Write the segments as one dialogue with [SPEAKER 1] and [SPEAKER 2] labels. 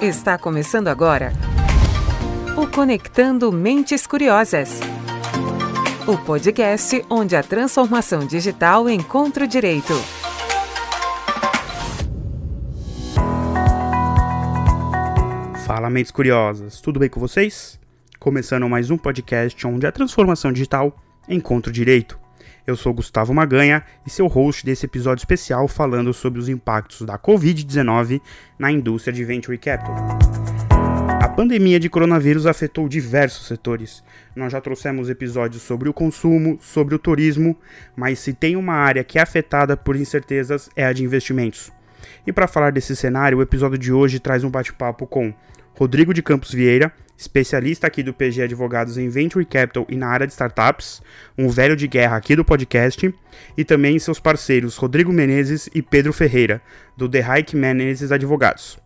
[SPEAKER 1] Está começando agora o Conectando Mentes Curiosas. O podcast onde a transformação digital encontra o direito.
[SPEAKER 2] Fala, mentes curiosas, tudo bem com vocês? Começando mais um podcast onde a transformação digital encontra o direito. Eu sou Gustavo Maganha e seu host desse episódio especial falando sobre os impactos da Covid-19 na indústria de Venture Capital. A pandemia de coronavírus afetou diversos setores. Nós já trouxemos episódios sobre o consumo, sobre o turismo, mas se tem uma área que é afetada por incertezas é a de investimentos. E para falar desse cenário, o episódio de hoje traz um bate-papo com Rodrigo de Campos Vieira, especialista aqui do PG Advogados em Venture Capital e na área de startups, um velho de guerra aqui do podcast, e também seus parceiros Rodrigo Menezes e Pedro Ferreira, do The Hike Menezes Advogados.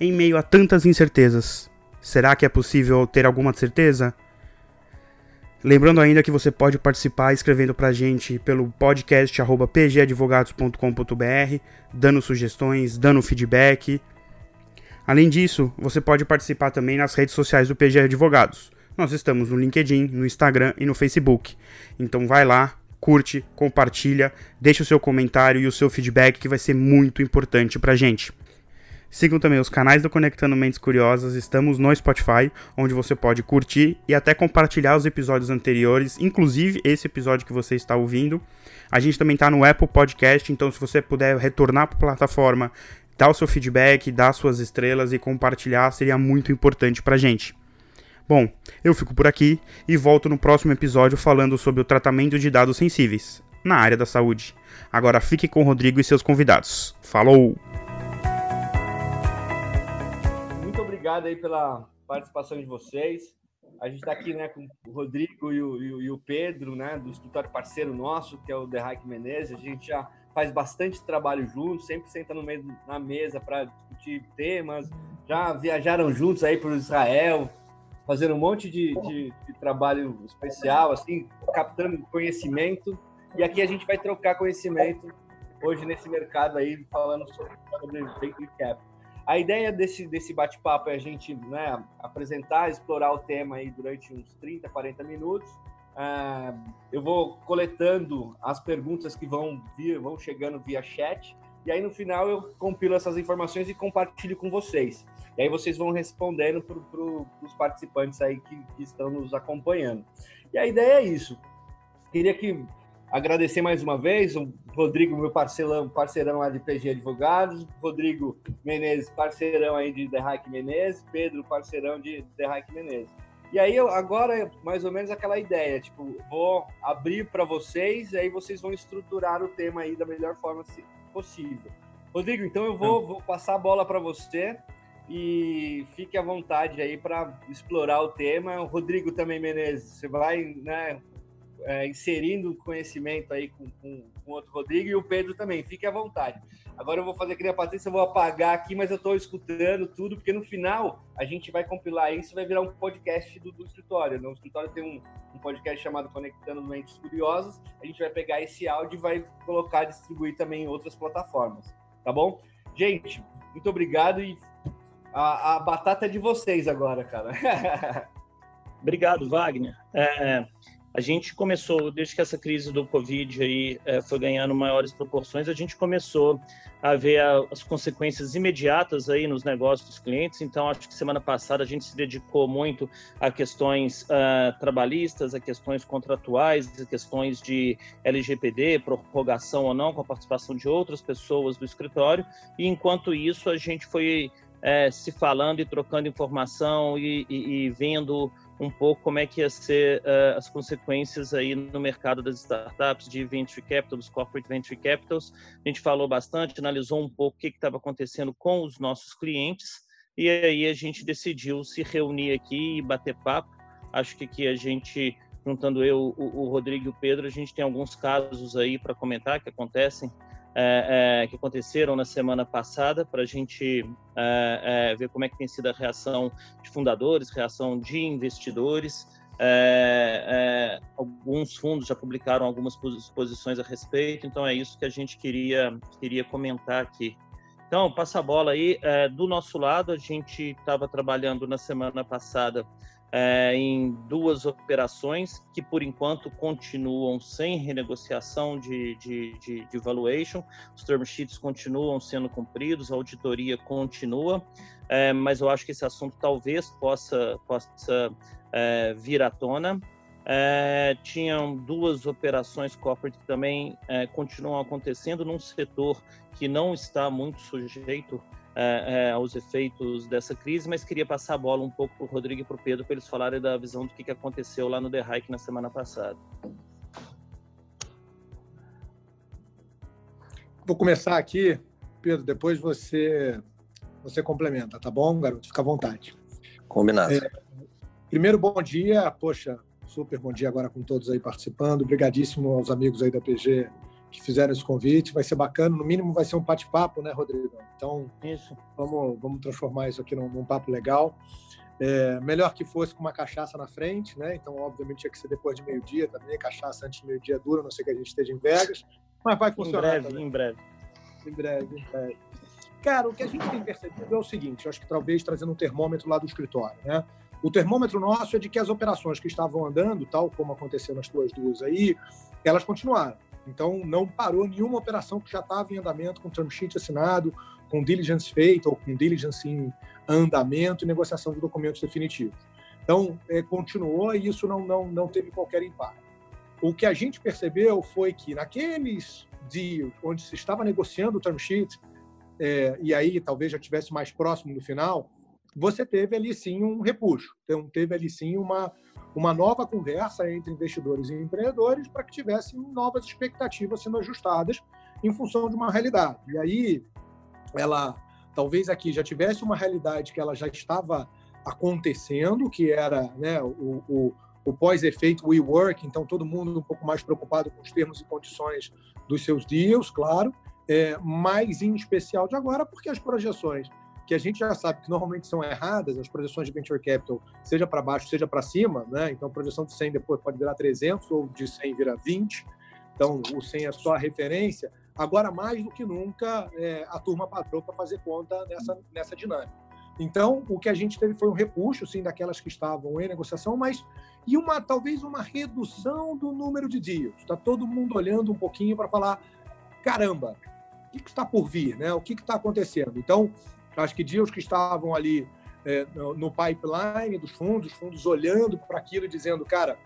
[SPEAKER 2] Em meio a tantas incertezas, será que é possível ter alguma certeza? Lembrando ainda que você pode participar escrevendo para a gente pelo podcast pgadvogados.com.br, dando sugestões, dando feedback, Além disso, você pode participar também nas redes sociais do PG Advogados. Nós estamos no LinkedIn, no Instagram e no Facebook. Então vai lá, curte, compartilha, deixa o seu comentário e o seu feedback que vai ser muito importante pra gente. Sigam também os canais do Conectando Mentes Curiosas, estamos no Spotify, onde você pode curtir e até compartilhar os episódios anteriores, inclusive esse episódio que você está ouvindo. A gente também está no Apple Podcast, então se você puder retornar para a plataforma dar o seu feedback, dar suas estrelas e compartilhar seria muito importante pra gente. Bom, eu fico por aqui e volto no próximo episódio falando sobre o tratamento de dados sensíveis na área da saúde. Agora fique com o Rodrigo e seus convidados. Falou!
[SPEAKER 3] Muito obrigado aí pela participação de vocês. A gente está aqui né, com o Rodrigo e o, e o, Pedro, né, do escritório parceiro nosso, que é o The Hack Menezes. A gente já faz bastante trabalho juntos, sempre senta no meio na mesa para discutir temas. Já viajaram juntos aí para Israel, fazendo um monte de, de, de, trabalho especial, assim, captando conhecimento. E aqui a gente vai trocar conhecimento hoje nesse mercado aí, falando sobre, sobre Venture Cap. A ideia desse, desse bate-papo é a gente né, apresentar, explorar o tema aí durante uns 30, 40 minutos Uh, eu vou coletando as perguntas que vão vir, vão chegando via chat, e aí no final eu compilo essas informações e compartilho com vocês. E aí vocês vão respondendo para pro, os participantes aí que, que, estão nos acompanhando. E a ideia é isso. Queria que agradecer mais uma vez o Rodrigo, meu parceirão, parceirão lá de PG Advogados, Rodrigo Menezes, parceirão aí de The Hack Menezes, Pedro, parceirão de The Hack Menezes. E aí, agora, mais ou menos aquela ideia, tipo, vou abrir para vocês, e aí vocês vão estruturar o tema aí da melhor forma possível. Rodrigo, então eu vou, vou passar a bola para você e fique à vontade aí para explorar o tema. O Rodrigo também, Menezes, você vai né, é, inserindo conhecimento aí com, com, com outro Rodrigo e o Pedro também, fique à vontade. Agora eu vou fazer nem a Patrícia, eu vou apagar aqui, mas eu estou escutando tudo, porque no final a gente vai compilar isso vai virar um podcast do, do escritório. Né? O escritório tem um, um, podcast chamado Conectando Mentes Curiosas. A gente vai pegar esse áudio e vai colocar, distribuir também em outras plataformas. Tá bom? Gente, muito obrigado e a, a batata é de vocês agora, cara.
[SPEAKER 4] obrigado, Wagner. É, a gente começou, desde que essa crise do Covid aí é, foi ganhando maiores proporções, a gente começou a ver a, as consequências imediatas aí nos negócios dos clientes. Então, acho que semana passada a gente se dedicou muito a questões uh, trabalhistas, a questões contratuais, a questões de LGPD, prorrogação ou não, com a participação de outras pessoas do escritório. E enquanto isso, a gente foi é, se falando e trocando informação e, e, e vendo um pouco como é que ia ser uh, as consequências aí no mercado das startups de venture capital, dos corporate venture capitals. A gente falou bastante, analisou um pouco o que estava acontecendo com os nossos clientes e aí a gente decidiu se reunir aqui e bater papo. Acho que aqui a gente, juntando eu, o, o Rodrigo e o Pedro, a gente tem alguns casos aí para comentar que acontecem é, é, que aconteceram na semana passada para a gente é, é, ver como é que tem sido a reação de fundadores, reação de investidores. É, é, alguns fundos já publicaram algumas posições a respeito, então é isso que a gente queria, queria comentar aqui. Então, passa a bola aí. Do nosso lado, a gente estava trabalhando na semana passada é, em duas operações que, por enquanto, continuam sem renegociação de, de, de, de valuation. Os term sheets continuam sendo cumpridos, a auditoria continua, é, mas eu acho que esse assunto talvez possa, possa é, vir à tona. É, tinham duas operações corporate que também é, continuam acontecendo num setor que não está muito sujeito é, é, aos efeitos dessa crise, mas queria passar a bola um pouco para o Rodrigo e para o Pedro para eles falarem da visão do que, que aconteceu lá no The Hike na semana passada.
[SPEAKER 5] Vou começar aqui, Pedro, depois você você complementa, tá bom, garoto? Fica à vontade.
[SPEAKER 6] Combinado. É,
[SPEAKER 5] primeiro, bom dia. Poxa, super bom dia agora com todos aí participando. Obrigadíssimo aos amigos aí da PG que fizeram esse convite. Vai ser bacana, no mínimo vai ser um bate-papo, né, Rodrigo? Então, isso. Vamos, vamos transformar isso aqui num, num papo legal. É, melhor que fosse com uma cachaça na frente, né? Então, obviamente, tinha que ser depois de meio-dia também. Cachaça antes de meio-dia dura, não sei que a gente esteja em Vegas, mas vai funcionar.
[SPEAKER 4] Em breve, também. em breve.
[SPEAKER 5] Em breve, em breve. Cara, o que a gente tem percebido é o seguinte: eu acho que talvez trazendo um termômetro lá do escritório, né? O termômetro nosso é de que as operações que estavam andando, tal como aconteceu nas tuas duas aí, elas continuaram. Então, não parou nenhuma operação que já estava em andamento, com term sheet assinado, com diligence feito ou com diligence em andamento e negociação de documentos definitivos. Então, é, continuou e isso não, não, não teve qualquer impacto. O que a gente percebeu foi que naqueles dias onde se estava negociando o term sheet, é, e aí talvez já tivesse mais próximo do final, você teve ali sim um repuxo, então teve ali sim uma, uma nova conversa entre investidores e empreendedores para que tivessem novas expectativas sendo ajustadas em função de uma realidade. E aí, ela talvez aqui já tivesse uma realidade que ela já estava acontecendo, que era né, o, o, o pós-efeito WeWork, então todo mundo um pouco mais preocupado com os termos e condições dos seus deals, claro, é, mas em especial de agora, porque as projeções que a gente já sabe que normalmente são erradas, as projeções de venture capital, seja para baixo, seja para cima, né? Então, a projeção de 100 depois pode virar 300 ou de 100 vira 20. Então, o 100 é só a referência. Agora, mais do que nunca, é, a turma parou para fazer conta nessa, nessa dinâmica. Então, o que a gente teve foi um repuxo, sim, daquelas que estavam em negociação, mas e uma talvez uma redução do número de deals. Está todo mundo olhando um pouquinho para falar, caramba, o que, está por vir, né? O que está acontecendo? Então, Acho que deals que estavam ali é, no, pipeline dos fundos, os fundos olhando para aquilo e dizendo, cara,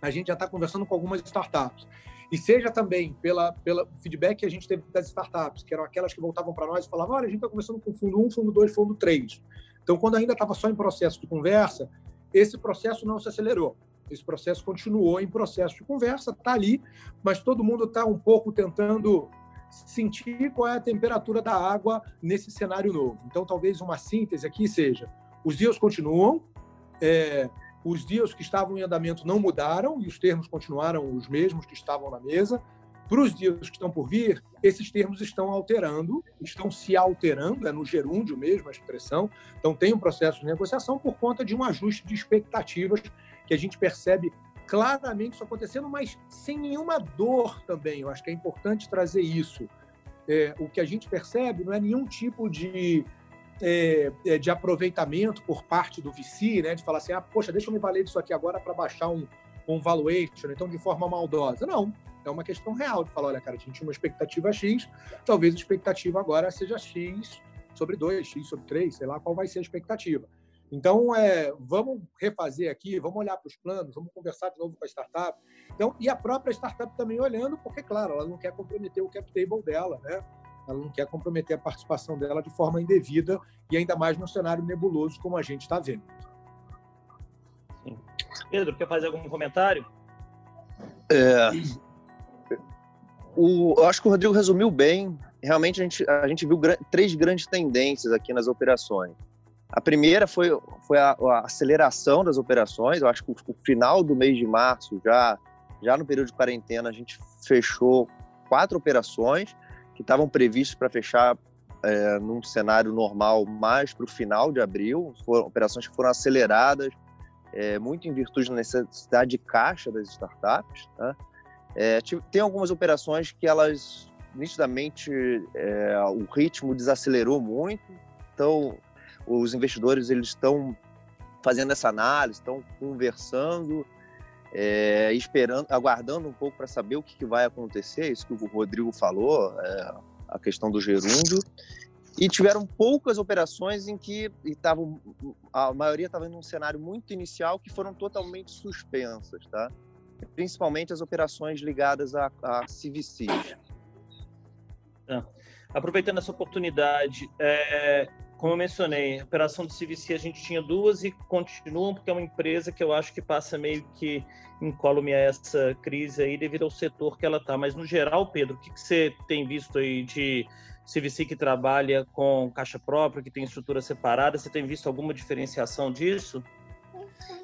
[SPEAKER 5] a gente já está conversando com algumas startups. E seja também pela, pela feedback que a gente teve das startups, que eram aquelas que voltavam para nós e falavam, olha, a gente está conversando com fundo 1, fundo 2, fundo 3. Então, quando ainda estava só em processo de conversa, esse processo não se acelerou. Esse processo continuou em processo de conversa, está ali, mas todo mundo está um pouco tentando sentir qual é a temperatura da água nesse cenário novo. Então, talvez uma síntese aqui seja: os dias continuam, é, os dias que estavam em andamento não mudaram e os termos continuaram os mesmos que estavam na mesa. Para os dias que estão por vir, esses termos estão alterando, estão se alterando, é no gerúndio mesmo a expressão. Então, tem um processo de negociação por conta de um ajuste de expectativas que a gente percebe claramente isso acontecendo, mas sem nenhuma dor também. Eu acho que é importante trazer isso. É, o que a gente percebe não é nenhum tipo de, é, é de aproveitamento por parte do VC, né, de falar assim, ah, poxa, deixa eu me valer disso aqui agora para baixar um, um valuation, então de forma maldosa. Não, é uma questão real de falar, olha, cara, a gente tinha uma expectativa X, talvez a expectativa agora seja X sobre 2, X sobre 3, sei lá qual vai ser a expectativa. Então, é, vamos refazer aqui, vamos olhar para os planos, vamos conversar de novo com a startup. Então, e a própria startup também olhando, porque, claro, ela não quer comprometer o cap table dela, né? Ela não quer comprometer a participação dela de forma indevida e ainda mais num cenário nebuloso como a gente está vendo.
[SPEAKER 4] Sim. Pedro, quer fazer algum comentário?
[SPEAKER 6] É, o, eu acho que o Rodrigo resumiu bem. Realmente, a gente, a gente viu três grandes tendências aqui nas operações. A primeira foi, foi a, a, aceleração das operações. Eu acho que o, final do mês de março, já, já no período de quarentena, a gente fechou quatro operações que estavam previstas para fechar é, num cenário normal mais para o final de abril. Foram operações que foram aceleradas, é, muito em virtude da necessidade de caixa das startups. Né? É, tem algumas operações que elas nitidamente é, o ritmo desacelerou muito, então os investidores eles estão fazendo essa análise, estão conversando, é, esperando, aguardando um pouco para saber o que, que, vai acontecer, isso que o Rodrigo falou, é, a questão do gerúndio, e tiveram poucas operações em que estavam, a maioria estava em um cenário muito inicial que foram totalmente suspensas, tá? Principalmente as operações ligadas a, a CVCs.
[SPEAKER 4] Ah, aproveitando essa oportunidade, é, como eu mencionei, a operação do CVC a gente tinha duas e continuam, porque é uma empresa que eu acho que passa meio que incólume a essa crise aí devido ao setor que ela está. Mas no geral, Pedro, o que, que você tem visto aí de CVC que trabalha com caixa própria, que tem estrutura separada? Você tem visto alguma diferenciação disso?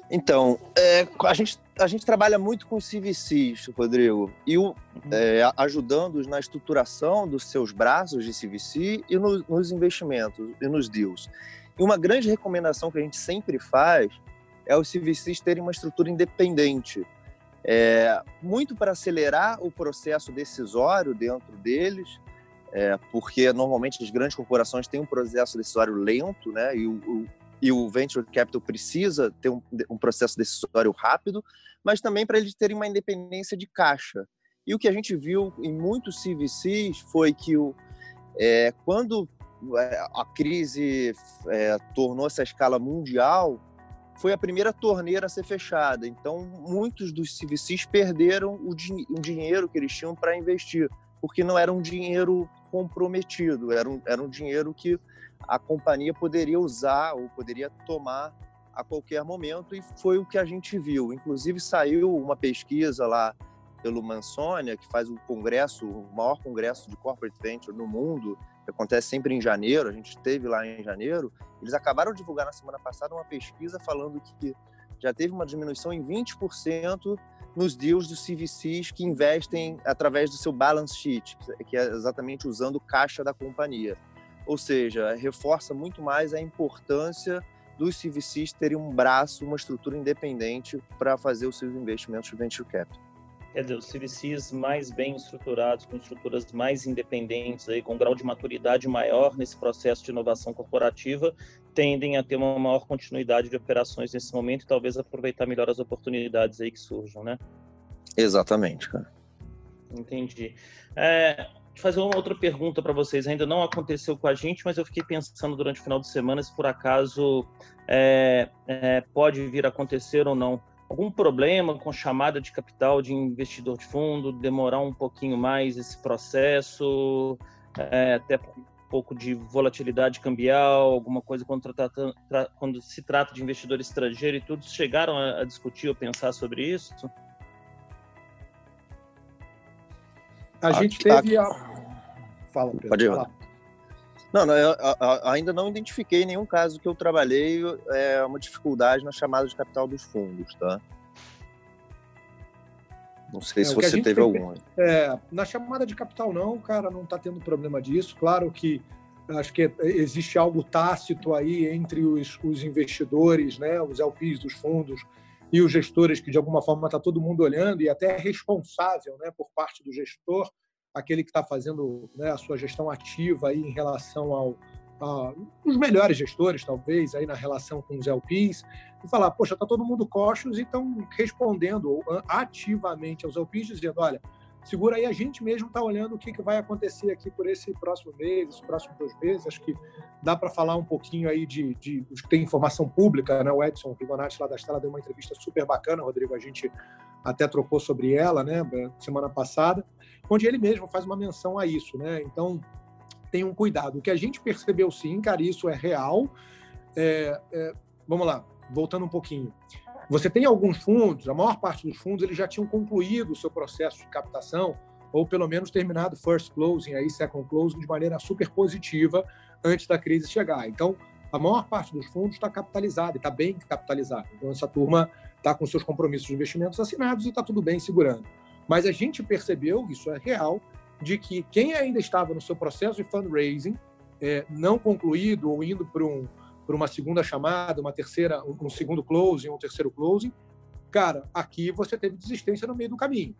[SPEAKER 6] Então, é, a, gente, a gente trabalha muito com CVCs, Rodrigo, e o, uhum. é, ajudando-os na estruturação dos seus braços de CVC e no, nos investimentos e nos deals. E uma grande recomendação que a gente sempre faz é os CVCs terem uma estrutura independente, é, muito para acelerar o processo decisório dentro deles, é, porque normalmente as grandes corporações têm um processo decisório lento, né? E o, o, e o venture capital precisa ter um, um processo decisório rápido, mas também para eles terem uma independência de caixa. E o que a gente viu em muitos CVCs foi que o, é, quando é, a crise é, tornou-se a escala mundial, foi a primeira torneira a ser fechada. Então, muitos dos CVCs perderam o, din o dinheiro que eles tinham para investir, porque não era um dinheiro comprometido, era um, era um dinheiro que a companhia poderia usar ou poderia tomar a qualquer momento, e foi o que a gente viu. Inclusive, saiu uma pesquisa lá pelo Mansonia, que faz o congresso, o maior congresso de corporate venture no mundo, que acontece sempre em janeiro, a gente esteve lá em janeiro. Eles acabaram de divulgar na semana passada uma pesquisa falando que já teve uma diminuição em 20% nos deals dos CVCs que investem através do seu balance sheet, que é exatamente usando caixa da companhia. Ou seja, reforça muito mais a importância dos CVCs terem um braço, uma estrutura independente para fazer os seus investimentos de venture capital.
[SPEAKER 4] Quer dizer, os CVCs mais bem estruturados, com estruturas mais independentes, aí, com um grau de maturidade maior nesse processo de inovação corporativa, tendem a ter uma maior continuidade de operações nesse momento e talvez aproveitar melhor as oportunidades aí que surjam, né?
[SPEAKER 6] Exatamente, cara.
[SPEAKER 4] Entendi. É, fazer uma outra pergunta para vocês. Ainda não aconteceu com a gente, mas eu fiquei pensando durante o final de semana se por acaso é, é, pode vir a acontecer ou não. Algum problema com chamada de capital de investidor de fundo, demorar um pouquinho mais esse processo, é, até um pouco de volatilidade cambial, alguma coisa quando, quando se trata de investidor estrangeiro e tudo. Chegaram a, a discutir ou pensar sobre isso?
[SPEAKER 5] A gente teve a. Fala, Pedro. Pode ir. Fala.
[SPEAKER 6] Não, não eu, eu, ainda não identifiquei nenhum caso que eu trabalhei é, uma dificuldade na chamada de capital dos fundos, tá? Não sei é, se você teve algum.
[SPEAKER 5] É, na chamada de capital não, cara, não está tendo problema disso. Claro que acho que existe algo tácito aí entre os, os investidores, né, os LPs dos fundos e os gestores que de alguma forma está todo mundo olhando e até é responsável, né, por parte do gestor aquele que está fazendo né, a sua gestão ativa aí em relação ao a, os melhores gestores, talvez, aí na relação com os LPs, e falar, poxa, está todo mundo coxos e estão respondendo ativamente aos LPs, dizendo, olha, segura aí, a gente mesmo está olhando o que, que vai acontecer aqui por esse próximo mês, esses próximos dois meses, acho que dá para falar um pouquinho aí de, de, de tem informação pública, né? O Edson Rigonati lá da Estela deu uma entrevista super bacana, Rodrigo, a gente até trocou sobre ela, né, semana passada, onde ele mesmo faz uma menção a isso, né? Então, tenham cuidado. O que a gente percebeu sim, cara, isso é real. É, é, vamos lá, voltando um pouquinho. Você tem alguns fundos, a maior parte dos fundos, eles já tinham concluído o seu processo de captação, ou pelo menos terminado first closing, aí second closing, de maneira super positiva antes da crise chegar. Então, a maior parte dos fundos está capitalizada, está bem capitalizada. Então, essa turma está com seus compromissos de investimentos assinados e está tudo bem segurando. Mas a gente percebeu, isso é real, de que quem ainda estava no seu processo de fundraising, é, não concluído ou indo para um, uma segunda chamada, uma terceira, um, segundo closing, um terceiro closing, cara, aqui você teve desistência no meio do caminho.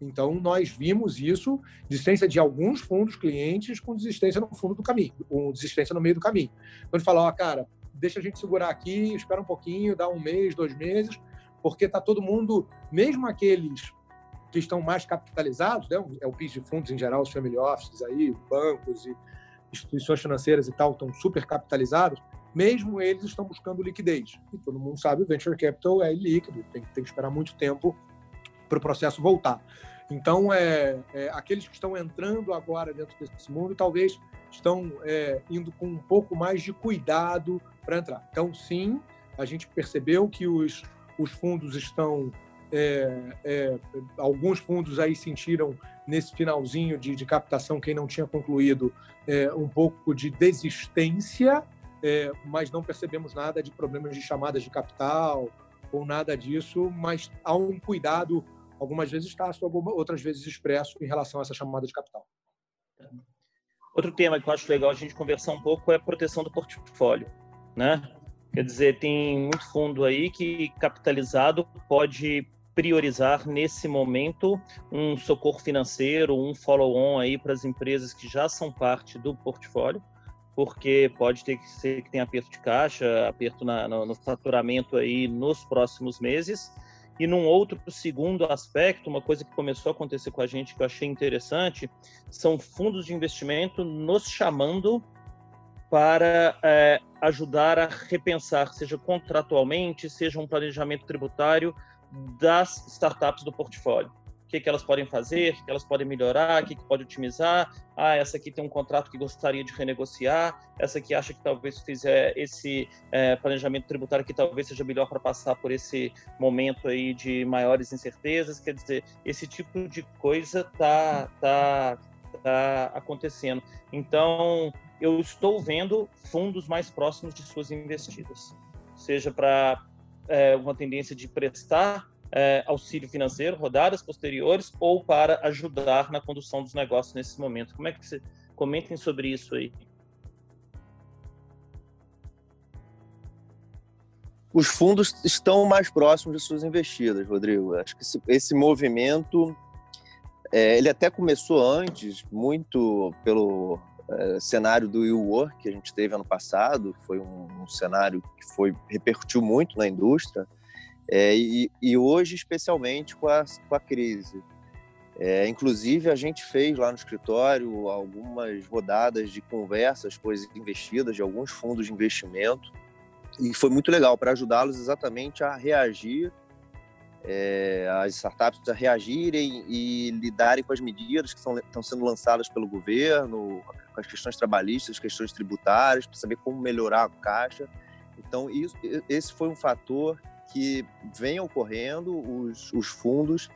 [SPEAKER 5] Então, nós vimos isso, desistência de alguns fundos clientes com desistência no fundo do caminho, com desistência no meio do caminho. Então, ele falou, ó, cara, deixa a gente segurar aqui, espera um pouquinho, dá um mês, dois meses, porque está todo mundo, mesmo aqueles que estão mais capitalizados, né, é o PIS de fundos em geral, os family offices aí, bancos e instituições financeiras e tal, estão super capitalizados, mesmo eles estão buscando liquidez. E todo mundo sabe, o venture capital é ilíquido, tem, tem que esperar muito tempo para o processo voltar. Então, é, é, aqueles que estão entrando agora dentro desse mundo, talvez estão é, indo com um pouco mais de cuidado para entrar. Então, sim, a gente percebeu que os, os fundos estão. É, é, alguns fundos aí sentiram nesse finalzinho de, de captação, quem não tinha concluído, é, um pouco de desistência, mas não percebemos nada de problemas de chamadas de capital ou nada disso, mas há um cuidado algumas vezes tácito, outras vezes expresso em relação a essa chamada de capital.
[SPEAKER 4] Outro tema que eu acho legal a gente conversar um pouco é a proteção do portfólio, né? Quer dizer, tem muito fundo aí que capitalizado pode priorizar nesse momento um socorro financeiro, um follow-on aí para as empresas que já são parte do portfólio, porque pode ter que ser que tem aperto de caixa, aperto na, no, no faturamento aí nos próximos meses. E num outro segundo aspecto, uma coisa que começou a acontecer com a gente que eu achei interessante, são fundos de investimento nos chamando para é, ajudar a repensar, seja contratualmente, seja um planejamento tributário das startups do portfólio que, que elas podem fazer, o que, elas podem melhorar, o que, que pode otimizar. Ah, essa aqui tem um contrato que gostaria de renegociar, essa aqui acha que talvez fizer esse é, planejamento tributário que talvez seja melhor para passar por esse momento aí de maiores incertezas. Quer dizer, esse tipo de coisa tá, tá, tá acontecendo. Então, eu estou vendo fundos mais próximos de suas investidas, seja para é, uma tendência de prestar é, auxílio financeiro, rodadas posteriores, ou para ajudar na condução dos negócios nesse momento. Como é que você comentem sobre isso aí?
[SPEAKER 6] Os fundos estão mais próximos de suas investidas, Rodrigo. Acho que esse, esse movimento é, ele até começou antes, muito pelo é, cenário do WeWork que a gente teve ano passado. Foi um, um cenário que foi repercutiu muito na indústria é, e, e, hoje, especialmente com a, com a crise. É, inclusive, a gente fez lá no escritório algumas rodadas de conversas com as investidas de alguns fundos de investimento, e foi muito legal para ajudá-los exatamente a reagir, é, as startups a reagirem e lidarem com as medidas que estão sendo lançadas pelo governo, com as questões trabalhistas, as questões tributárias, para saber como melhorar a caixa. Então, isso, esse foi um fator que vem ocorrendo, os, os fundos,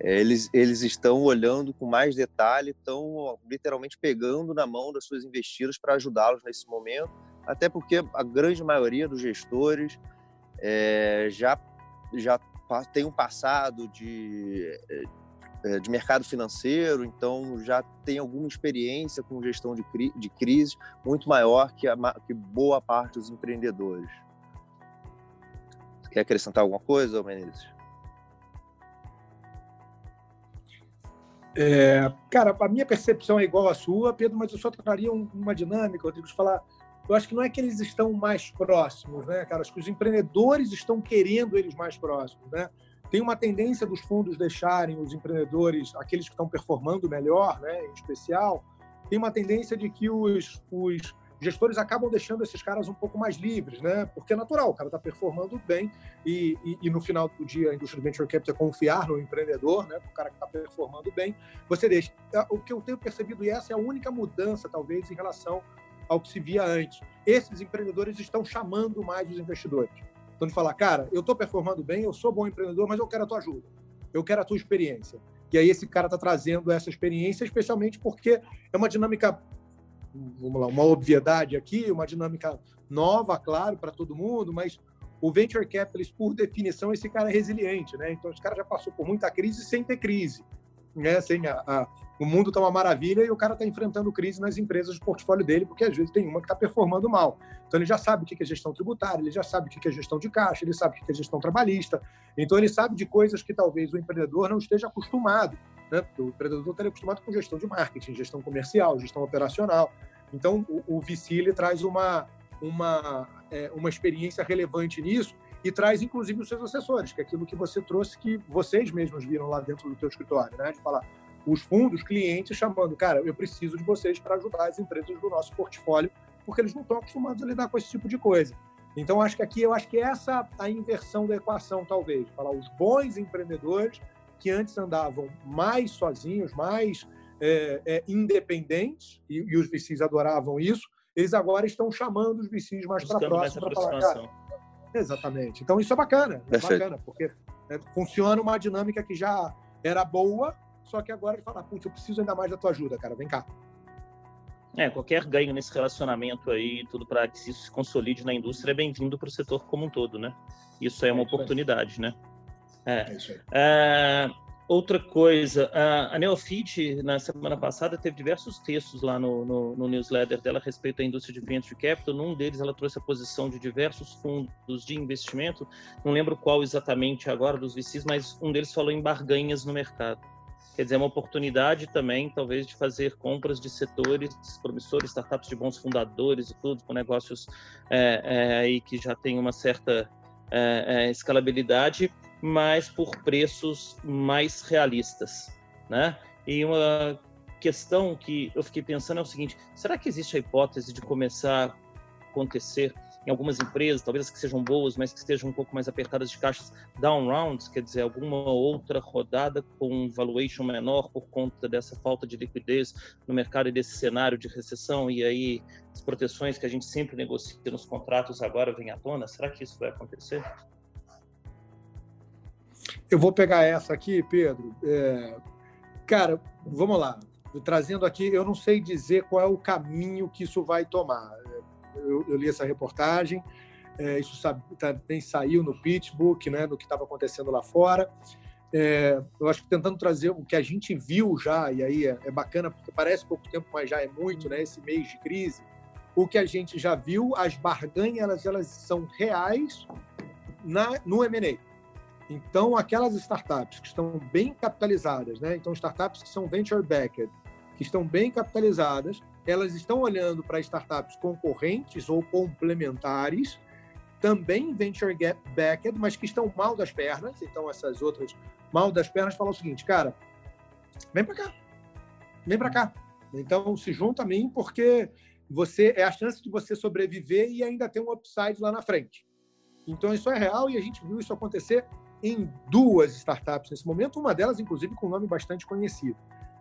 [SPEAKER 6] é, eles, eles estão olhando com mais detalhe, estão literalmente pegando na mão das suas investidas para ajudá-los nesse momento, até porque a grande maioria dos gestores é, já, já tem um passado de, é, de mercado financeiro, então já tem alguma experiência com gestão de, de crise muito maior que, a, que boa parte dos empreendedores. Quer acrescentar alguma coisa, Menezes?
[SPEAKER 5] É, cara, a minha percepção é igual à sua, Pedro, mas eu só traria uma dinâmica, Rodrigo, de falar. Eu acho que não é que eles estão mais próximos, né, cara? Acho que os empreendedores estão querendo eles mais próximos, né? Tem uma tendência dos fundos deixarem os empreendedores, aqueles que estão performando melhor, né, em especial, tem uma tendência de que os, os gestores acabam deixando esses caras um pouco mais livres, né? Porque é natural, o cara está performando bem e, e, e, no final do dia a indústria do venture capital é confiar no empreendedor, né? O cara que está performando bem, você deixa. É, o que eu tenho percebido e essa é a única mudança talvez em relação ao que se via antes. Esses empreendedores estão chamando mais os investidores. Então de falar, cara, eu estou performando bem, eu sou bom empreendedor, mas eu quero a tua ajuda, eu quero a tua experiência. E aí esse cara está trazendo essa experiência, especialmente porque é uma dinâmica vamos lá, uma obviedade aqui, uma dinâmica nova, claro, para todo mundo, mas o venture capitalist, por definição, esse cara é resiliente, né? Então, esse cara já passou por muita crise sem ter crise, né? Sem a, a o mundo está uma maravilha e o cara está enfrentando crise nas empresas do portfólio dele, porque às vezes tem uma que está performando mal. Então ele já sabe o que é gestão tributária, ele já sabe o que é gestão de caixa, ele sabe o que é gestão trabalhista. Então ele sabe de coisas que talvez o empreendedor não esteja acostumado. Né? O empreendedor está acostumado com gestão de marketing, gestão comercial, gestão operacional. Então, o, o VC ele traz uma, uma, é, uma experiência relevante nisso e traz, inclusive, os seus assessores, que é aquilo que você trouxe, que vocês mesmos viram lá dentro do teu escritório, né? De falar, os fundos, clientes chamando, cara, eu preciso de vocês para ajudar as empresas do nosso portfólio, porque eles não estão acostumados a lidar com esse tipo de coisa. Então, acho que aqui, eu acho que essa a inversão da equação, talvez. Falar os bons empreendedores que antes andavam mais sozinhos, mais é, é, independentes, e, e, os VCs adoravam isso, eles agora estão chamando os VCs mais para próximo para falar, cara, Exatamente. Então, isso é bacana. É bacana, porque é, funciona uma dinâmica que já era boa, só que agora ele fala, putz, eu preciso ainda mais da tua ajuda, cara, vem cá.
[SPEAKER 4] É, qualquer ganho nesse relacionamento aí, tudo para que isso se consolide na indústria é bem-vindo para o setor como um todo, né? Isso é uma é oportunidade, né? É. é isso aí. É, outra coisa, a Neofit, na semana passada, teve diversos textos lá no, no, no, newsletter dela a respeito da indústria de venture capital. Num deles, ela trouxe a posição de diversos fundos de investimento. Não lembro qual exatamente agora dos VCs, mas um deles falou em barganhas no mercado. Quer dizer, é uma oportunidade também, talvez, de fazer compras de setores promissores, startups de bons fundadores e tudo, com negócios é, é, aí que já tem uma certa é, é, escalabilidade, mas por preços mais realistas, né? E uma questão que eu fiquei pensando é o seguinte: será que existe a hipótese de começar a acontecer em algumas empresas, talvez as que sejam boas, mas que estejam um pouco mais apertadas de caixas, down rounds, quer dizer, alguma outra rodada com um valuation menor por conta dessa falta de liquidez no mercado e desse cenário de recessão, e aí as proteções que a gente sempre negocia nos contratos agora vêm à tona? Será que isso vai acontecer?
[SPEAKER 5] Eu vou pegar essa aqui, Pedro. É... Cara, vamos lá. Trazendo aqui, eu não sei dizer qual é o caminho que isso vai tomar eu, eu li essa reportagem, é, isso também saiu no Pittsburgh, né, no que estava acontecendo lá fora. É, eu acho que tentando trazer o que a gente viu já, e aí é, é, bacana, porque parece pouco tempo, mas já é muito, né, esse mês de crise. O que a gente já viu, as barganhas, elas, elas são reais na, no M&A. Então, aquelas startups que estão bem capitalizadas, né? Então, startups que são venture-backed, que estão bem capitalizadas, elas estão olhando para startups concorrentes ou complementares, também venture backed, mas que estão mal das pernas. Então, essas outras mal das pernas falam o seguinte, cara, vem para cá, vem para cá. Então, se junta a mim, porque você é a chance de você sobreviver e ainda ter um upside lá na frente. Então, isso é real e a gente viu isso acontecer em duas startups nesse momento, uma delas, inclusive, com um nome bastante conhecido.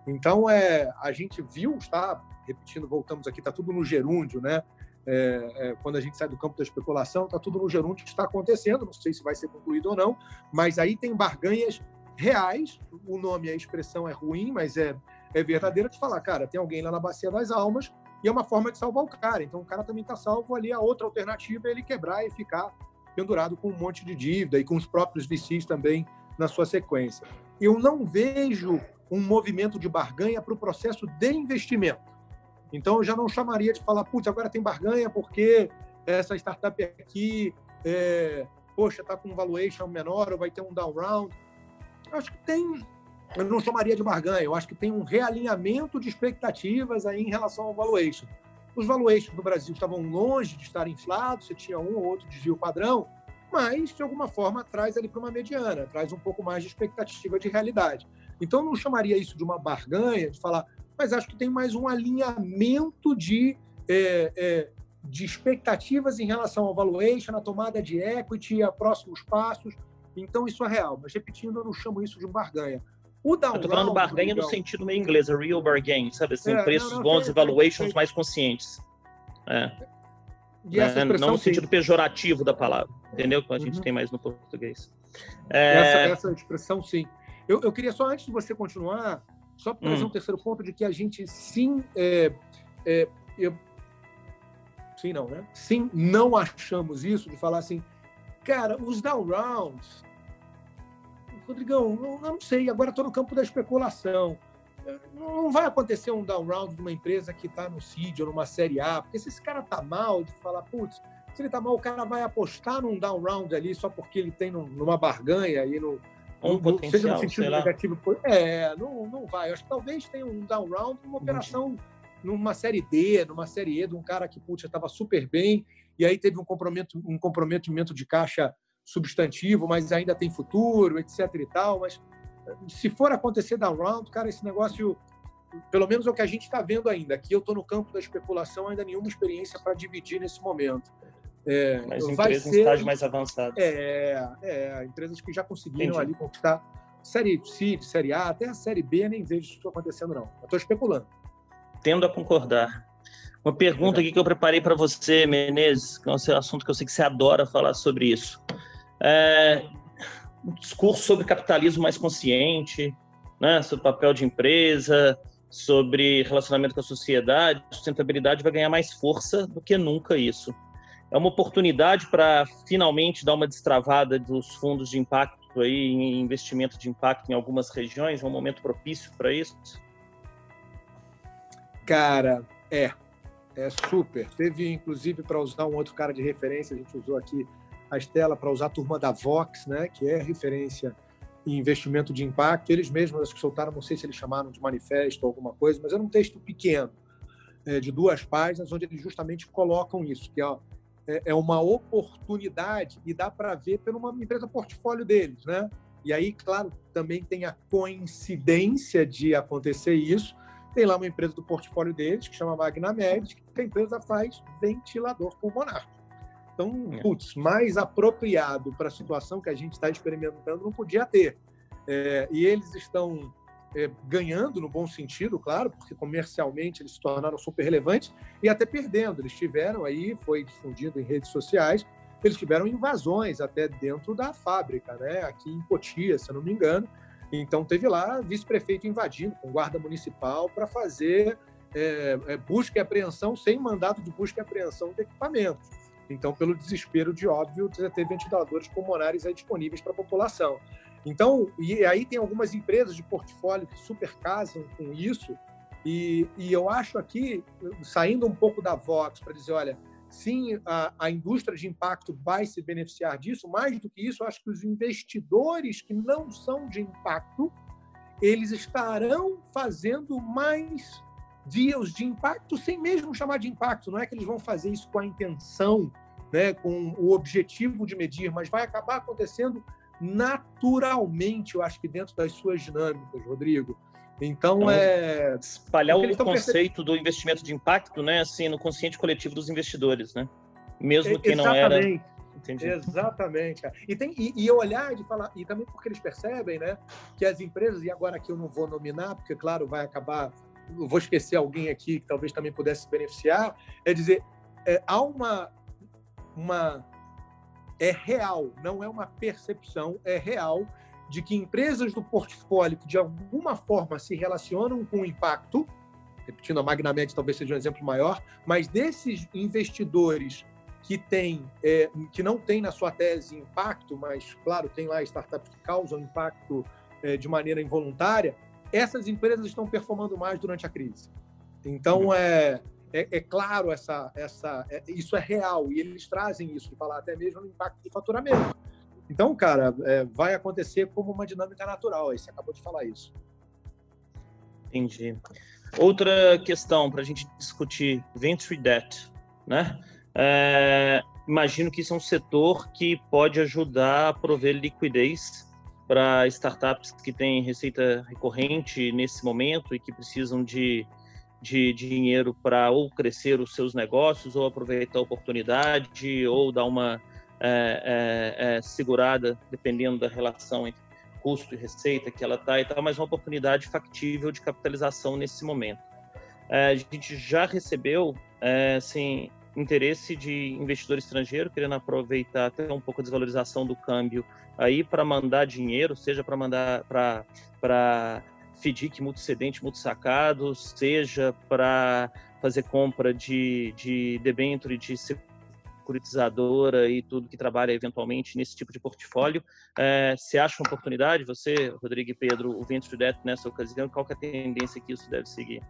[SPEAKER 5] Então, é, a gente viu, está repetindo, voltamos aqui, está tudo no gerúndio, né? É, é, quando a gente sai do campo da especulação, está tudo no gerúndio que está acontecendo, não sei se vai ser concluído ou não, mas aí tem barganhas reais, o nome, a expressão é ruim, mas é, é verdadeira de falar, cara, tem alguém lá na Bacia das Almas e é uma forma de salvar o cara, então o cara também está salvo ali, a outra alternativa é ele quebrar e ficar pendurado com um monte de dívida e com os próprios VCs também na sua sequência. Eu não vejo um movimento de barganha para o processo de investimento. Então, eu já não chamaria de falar, putz, agora tem barganha porque essa startup aqui, é, poxa, está com um valuation menor ou vai ter um down round. Acho que tem, eu não chamaria de barganha, eu acho que tem um realinhamento de expectativas aí em relação ao valuation. Os valuations no Brasil estavam longe de estar inflados, você tinha um ou outro desvio padrão, mas, de alguma forma, traz ali para uma mediana, traz um pouco mais de expectativa de realidade. Então, não chamaria isso de uma barganha, de falar, mas acho que tem mais um alinhamento de, é, é, de expectativas em relação ao valuation, a tomada de equity, a próximos passos. Então, isso é real. Mas, repetindo, eu não chamo isso de barganha.
[SPEAKER 4] O down eu tô falando barganha no sentido meio inglês, a real bargain, sabe? Assim, é, preços não, não, bons e valuations mais conscientes. É. Né? Não no sentido pejorativo da palavra, entendeu? Que a gente uhum. tem mais no português.
[SPEAKER 5] É... Essa, essa expressão, sim. Eu, eu queria só, antes de você continuar, só trazer hum. um terceiro ponto de que a gente sim. É, é, eu, sim, não, né? Sim, não achamos isso, de falar assim, cara, os down rounds. Rodrigão, eu não sei, agora estou no campo da especulação. Não vai acontecer um down round de uma empresa que está no CID ou numa série A, porque se esse cara tá mal, de falar, putz, se ele tá mal, o cara vai apostar num down round ali só porque ele tem numa barganha e no,
[SPEAKER 4] Um potencial, seja no
[SPEAKER 5] sentido negativo. É, não, não vai. Eu acho que talvez tenha um down round, uma operação numa série D, numa série E, de um cara que putz, estava super bem, e aí teve um comprometimento, um comprometimento de caixa substantivo, mas ainda tem futuro, etc. e tal. Mas se for acontecer down round, cara, esse negócio, pelo menos é o que a gente está vendo ainda. Aqui eu estou no campo da especulação, ainda nenhuma experiência para dividir nesse momento.
[SPEAKER 4] É, Mas empresas ser, em estágio mais avançado.
[SPEAKER 5] É, é, empresas que já conseguiram Entendi. ali conquistar Série C, Série A, até a Série B, nem vejo isso acontecendo, não. Estou especulando.
[SPEAKER 4] Tendo a concordar. Uma pergunta aqui que eu preparei para você, Menezes, que é um assunto que eu sei que você adora falar sobre isso. É, um discurso sobre capitalismo mais consciente, né, sobre o papel de empresa, sobre relacionamento com a sociedade, sustentabilidade vai ganhar mais força do que nunca isso é uma oportunidade para finalmente dar uma destravada dos fundos de impacto aí, em investimento de impacto em algumas regiões, é um momento propício para isso?
[SPEAKER 5] Cara, é. É super. Teve, inclusive, para usar um outro cara de referência, a gente usou aqui a Estela para usar a turma da Vox, né, que é referência em investimento de impacto. Eles mesmos acho que soltaram, não sei se eles chamaram de manifesto ou alguma coisa, mas era um texto pequeno, é, de duas páginas, onde eles justamente colocam isso, que é é, é uma oportunidade e dá para ver pela uma empresa portfólio deles, né? E aí, claro, também tem a coincidência de acontecer isso. Tem lá uma empresa do portfólio deles que chama Magnamed, que a empresa faz ventilador pulmonar. Então, putz, mais apropriado para a situação que a gente está experimentando não podia ter. É, e eles estão é, ganhando no bom sentido, claro, porque comercialmente eles se tornaram super relevantes e até perdendo. Eles tiveram aí, foi difundido em redes sociais, eles tiveram invasões até dentro da fábrica, né? Aqui em Cotia, se eu não me engano. Então teve lá vice-prefeito invadindo com guarda municipal para fazer é, é, busca e apreensão sem mandato de busca e apreensão de equipamentos. Então, pelo desespero de óbvio, ter ventiladores pulmonares aí disponíveis para a população. Então, e aí tem algumas empresas de portfólio que super casam com isso, e, e eu acho aqui, saindo um pouco da Vox, para dizer, olha, sim, a, a, indústria de impacto vai se beneficiar disso, mais do que isso, acho que os investidores que não são de impacto, eles estarão fazendo mais deals de impacto sem mesmo chamar de impacto. Não é que eles vão fazer isso com a intenção, né, com o objetivo de medir, mas vai acabar acontecendo naturalmente, eu acho que dentro das suas dinâmicas, Rodrigo. Então, então é
[SPEAKER 4] espalhar o conceito do investimento de impacto, né, assim, no consciente coletivo dos investidores, né? Mesmo que não era
[SPEAKER 5] Entendi. Exatamente. E, tem, e, e olhar de falar, e também porque eles percebem, né, que as empresas, e agora aqui eu não vou nominar, porque, claro, vai acabar, vou esquecer alguém aqui que talvez também pudesse se beneficiar, é dizer, é, há uma, uma é real, não é uma percepção, é real de que empresas do portfólio que de alguma forma se relacionam com o impacto, repetindo a Magnamed talvez seja um exemplo maior, mas desses investidores que tem, é, que não tem na sua tese impacto, mas claro tem lá startups que causam impacto é, de maneira involuntária, essas empresas estão performando mais durante a crise. Então uhum. é é, é, claro essa, essa, é, isso é real e eles trazem isso falar até mesmo no impacto de faturamento. Então, cara, é, vai acontecer como uma dinâmica natural. Aí você acabou de falar isso.
[SPEAKER 4] Entendi. Outra questão para a gente discutir, venture debt, né? É, imagino que isso é um setor que pode ajudar a prover liquidez para startups que têm receita recorrente nesse momento e que precisam de de dinheiro para ou crescer os seus negócios, ou aproveitar a oportunidade, ou dar uma é, é, é, segurada, dependendo da relação entre custo e receita que ela está e tal, mas uma oportunidade factível de capitalização nesse momento. É, a gente já recebeu é, assim, interesse de investidor estrangeiro querendo aproveitar até um pouco a desvalorização do câmbio aí para mandar dinheiro, seja para mandar para FDIC multicedente, multisacado, seja para fazer compra de, de debênture, de securitizadora e tudo que trabalha eventualmente nesse tipo de portfólio. É, você acha uma oportunidade, você, Rodrigo e Pedro, o Venture Debt nessa ocasião? Qual é a tendência que isso deve seguir?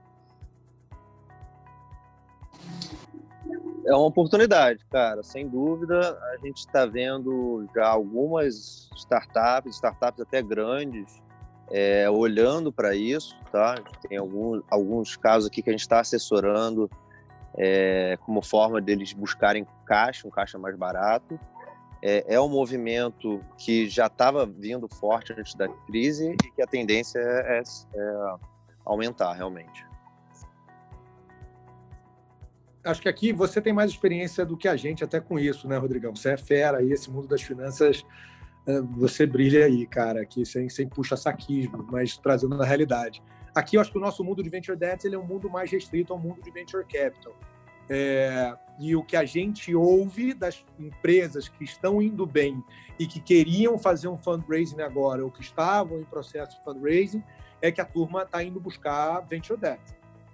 [SPEAKER 6] É uma oportunidade, cara, sem dúvida. A gente está vendo já algumas startups, startups até grandes, é, olhando para isso, tá? Tem alguns, casos aqui que a gente está assessorando é, como forma deles buscarem caixa, um caixa mais barato. É, é um movimento que já estava vindo forte antes da crise e que a tendência é, é, é aumentar realmente.
[SPEAKER 5] Acho que aqui você tem mais experiência do que a gente até com isso, né, Rodrigão? Você é fera aí, esse mundo das finanças, você brilha aí, cara, aqui sem, sem puxa-saquismo, mas trazendo na realidade. Aqui eu acho que o nosso mundo de venture debt ele é um mundo mais restrito ao mundo de venture capital. É, e o que a gente ouve das empresas que estão indo bem e que queriam fazer um fundraising agora ou que estavam em processo de fundraising é que a turma está indo buscar venture debt.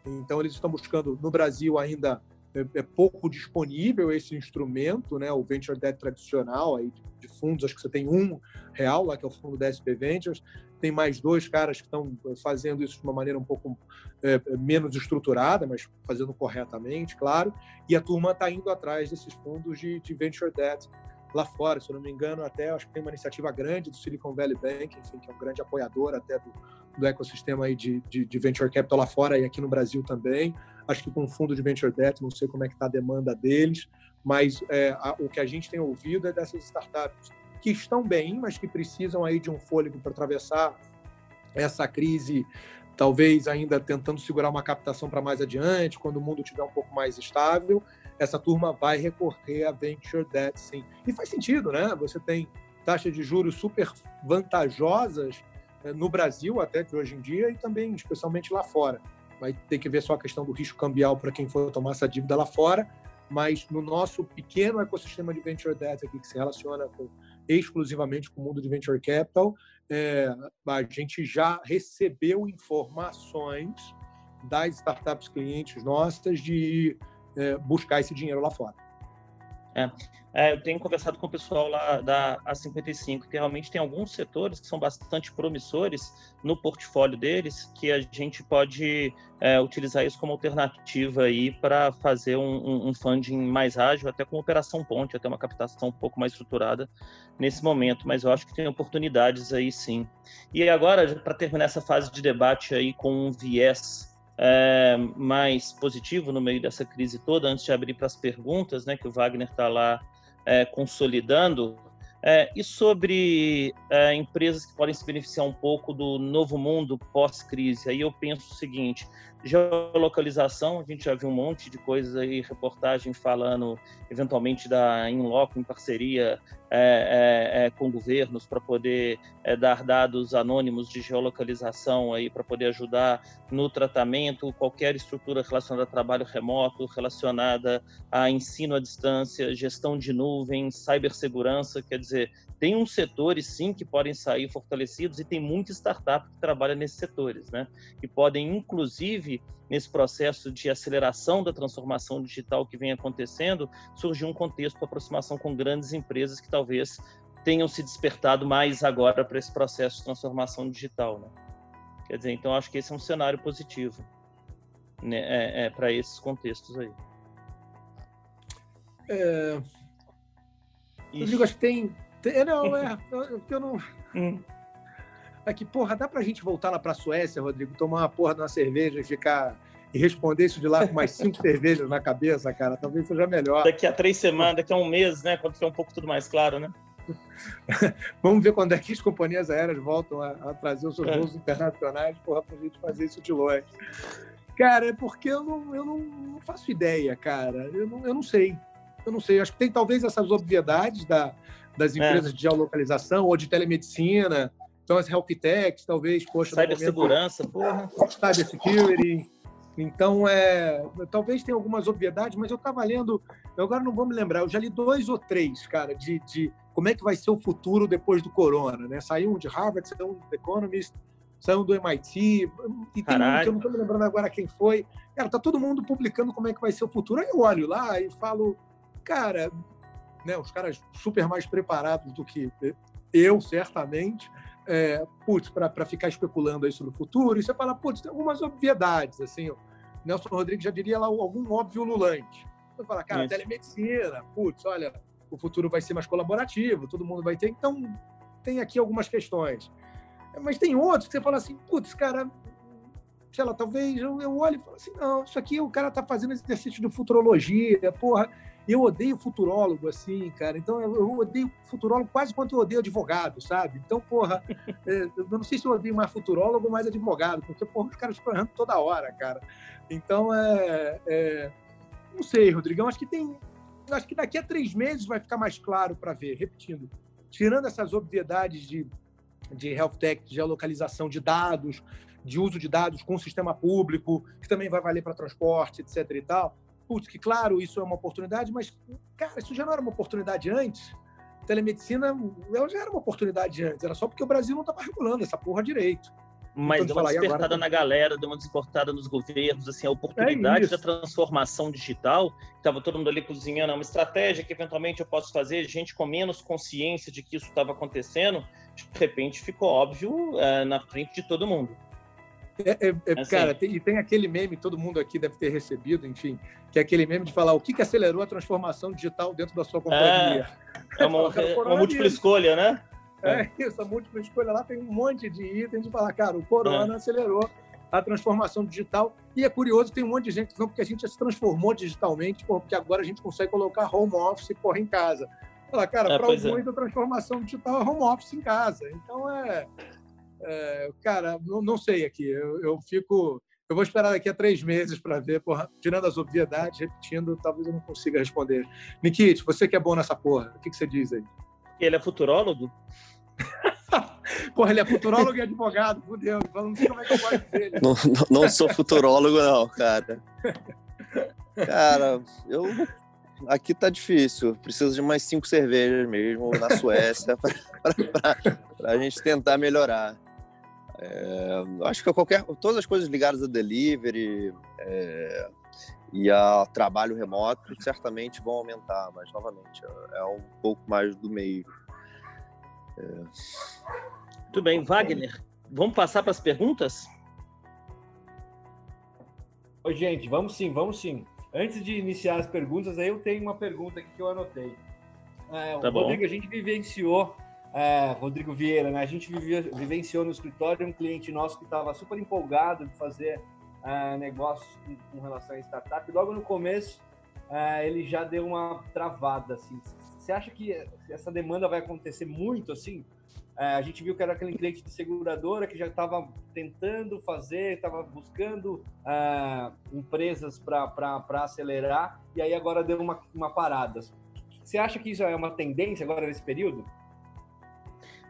[SPEAKER 5] Então eles estão buscando no Brasil ainda é, é, pouco disponível esse instrumento, né? O venture debt tradicional aí de, de fundos, acho que você tem um real lá que é o fundo da SP Ventures, tem mais dois caras que estão fazendo isso de uma maneira um pouco é, menos estruturada, mas fazendo corretamente, claro. E a turma está indo atrás desses fundos de, de, venture debt lá fora. Se eu não me engano, até acho que tem uma iniciativa grande do Silicon Valley Bank, enfim, que é um grande apoiador até do, do ecossistema aí de, de, de, venture capital lá fora e aqui no Brasil também. Acho que com um fundo de venture debt, não sei como é que está a demanda deles, mas é, a, o que a gente tem ouvido é dessas startups que estão bem, mas que precisam aí de um fôlego para atravessar essa crise, talvez ainda tentando segurar uma captação para mais adiante, quando o mundo estiver um pouco mais estável, essa turma vai recorrer a venture debt, sim. E faz sentido, né? Você tem taxas de juros super vantajosas eh, no Brasil, até de hoje em dia, e também, especialmente lá fora. Vai ter que ver só a questão do risco cambial para quem for tomar essa dívida lá fora, mas no nosso pequeno ecossistema de venture debt aqui, que se relaciona com exclusivamente com o mundo de venture capital, é, a gente já recebeu informações das startups clientes nossas de é, buscar esse dinheiro lá fora.
[SPEAKER 4] É. É, eu tenho conversado com o pessoal lá da A55, que realmente tem alguns setores que são bastante promissores no portfólio deles, que a gente pode é, utilizar isso como alternativa aí para fazer um, um, funding mais ágil, até com operação ponte, até uma captação um pouco mais estruturada nesse momento. Mas eu acho que tem oportunidades aí sim. E agora, para terminar essa fase de debate aí com um viés é, mais positivo no meio dessa crise toda, antes de abrir para as perguntas, né, que o Wagner está lá é, consolidando, é, e sobre empresas que podem se beneficiar um pouco do novo mundo pós-crise, aí eu penso o seguinte: geolocalização, a gente já viu um monte de coisas aí, reportagem falando eventualmente da Inloco em parceria é, é, é, com governos para poder é, dar dados anônimos de geolocalização aí para poder ajudar no tratamento, qualquer estrutura relacionada a trabalho remoto, relacionada a ensino à distância, gestão de nuvens, cibersegurança, quer dizer, tem uns setores, sim, que podem sair fortalecidos e tem muita startup que trabalha nesses setores, né? Que podem, inclusive, nesse processo de aceleração da transformação digital que vem acontecendo, surgir um contexto para aproximação com grandes empresas que talvez tenham se despertado mais agora para esse processo de transformação digital, né? Quer dizer, então acho que esse é um cenário positivo né, é, é, para esses contextos aí.
[SPEAKER 5] É... Eu digo, acho que tem, é, não, é. Eu não. Hum. É que, porra, dá pra gente voltar lá pra Suécia, Rodrigo, tomar uma porra de uma cerveja e ficar. E responder isso de lá com mais cinco cervejas na cabeça, cara. Talvez seja melhor.
[SPEAKER 4] Daqui a três semanas, daqui a um mês, né? Quando ficar um pouco tudo mais claro, né?
[SPEAKER 5] Vamos ver quando é que as companhias aéreas voltam a, a trazer os seus é. voos internacionais, porra, pra gente fazer isso de longe. Cara, é porque eu não, eu não, não faço ideia, cara. Eu não, eu não sei. Eu não sei. Acho que tem talvez essas obviedades da, das é. empresas é. de geolocalização ou de telemedicina. Então, as health techs, talvez, poxa...
[SPEAKER 4] Cybersegurança, porra.
[SPEAKER 5] Cybersecurity. Então, é, talvez tenha algumas obviedades, mas eu estava lendo, eu agora não vou me lembrar, eu já li dois ou três, cara, de, de como é que vai ser o futuro depois do corona, né? Saiu um de Harvard, saiu um do Economist, saiu um do MIT, e tem um que eu não estou me lembrando agora quem foi. Cara, tá todo mundo publicando como é que vai ser o futuro. Aí eu olho lá e falo, cara, né, os caras super mais preparados do que eu, certamente, é, putz, para ficar especulando isso no futuro, e você fala, putz, tem algumas obviedades, assim, o Nelson Rodrigues já diria lá algum óbvio lulante. Você fala, cara, Isso. telemedicina, putz, olha, o futuro vai ser mais colaborativo, todo mundo vai ter. Então, tem aqui algumas questões. Mas tem outros que você fala assim, putz, cara, sei lá, talvez eu, eu olho e falo assim, não, isso aqui o cara tá fazendo exercício de futurologia, porra, eu odeio futurólogo, assim, cara. Então, eu, odeio futurólogo quase quanto eu odeio advogado, sabe? Então, porra, é, eu não sei se eu odeio mais futurólogo ou mais advogado, porque, porra, os caras ficam errando toda hora, cara. Então, é, é... Não sei, Rodrigão, acho que tem... Acho que daqui a três meses vai ficar mais claro para ver. Repetindo, tirando essas obviedades de, de health tech, de geolocalização de dados, de uso de dados com o sistema público, que também vai valer para transporte, etc. e tal putz, que claro, isso é uma oportunidade, mas, cara, isso já não era uma oportunidade antes. Telemedicina, ela já era uma oportunidade antes, era só porque o Brasil não estava regulando essa porra direito.
[SPEAKER 4] Mas deu uma despertada agora... na galera, deu uma despertada nos governos, assim, a oportunidade é da transformação digital, estava todo mundo ali cozinhando, é uma estratégia que eventualmente eu posso fazer, gente com menos consciência de que isso estava acontecendo, de repente ficou óbvio é, na frente de todo mundo.
[SPEAKER 5] É, é, é assim. Cara, tem, e tem aquele meme, todo mundo aqui deve ter recebido, enfim, que é aquele meme de falar o que, que acelerou a transformação digital dentro da sua companhia.
[SPEAKER 4] É, é uma, uma múltipla escolha, né?
[SPEAKER 5] É, isso, a múltipla escolha lá tem um monte de itens de falar, cara, o corona é. acelerou a transformação digital. E é curioso, tem um monte de gente não, porque a gente já se transformou digitalmente, porque agora a gente consegue colocar home office e porra em casa. Fala, cara, é, para alguns é. a transformação digital é home office em casa. Então é, é, cara, não, não, sei aqui. Eu, eu, fico. Eu vou esperar daqui a três meses para ver, porra, tirando as obviedades, repetindo, talvez eu não consiga responder. Nikit, você que é bom nessa porra, o que, que você diz aí?
[SPEAKER 4] Ele é futurólogo?
[SPEAKER 5] porra, ele é futurólogo e advogado, fudeu. Não sei como é que eu gosto dele.
[SPEAKER 6] Não, não, não sou futurólogo, não, cara. Cara, eu aqui tá difícil. Preciso de mais cinco cervejas mesmo na Suécia para a gente tentar melhorar. É, acho que qualquer, todas as coisas ligadas a delivery é, e a trabalho remoto certamente vão aumentar, mas novamente é, é um pouco mais do meio.
[SPEAKER 4] É... Muito bem, Wagner. Vamos passar para as perguntas?
[SPEAKER 3] Oi, gente, vamos sim, vamos sim. Antes de iniciar as perguntas, aí eu tenho uma pergunta aqui que eu anotei. É, tá Rodrigo, bom. a gente vivenciou é, Rodrigo Vieira, né? A gente vivia, vivenciou no escritório um cliente nosso que estava super empolgado de fazer é, negócios com, com, relação a startup. Logo no começo, é, ele já deu uma travada, assim. Você acha que essa demanda vai acontecer muito, assim? É, a gente viu que era aquele cliente de seguradora que já estava tentando fazer, estava buscando é, empresas para acelerar, e aí agora deu uma, uma parada. Você acha que isso é uma tendência agora nesse período?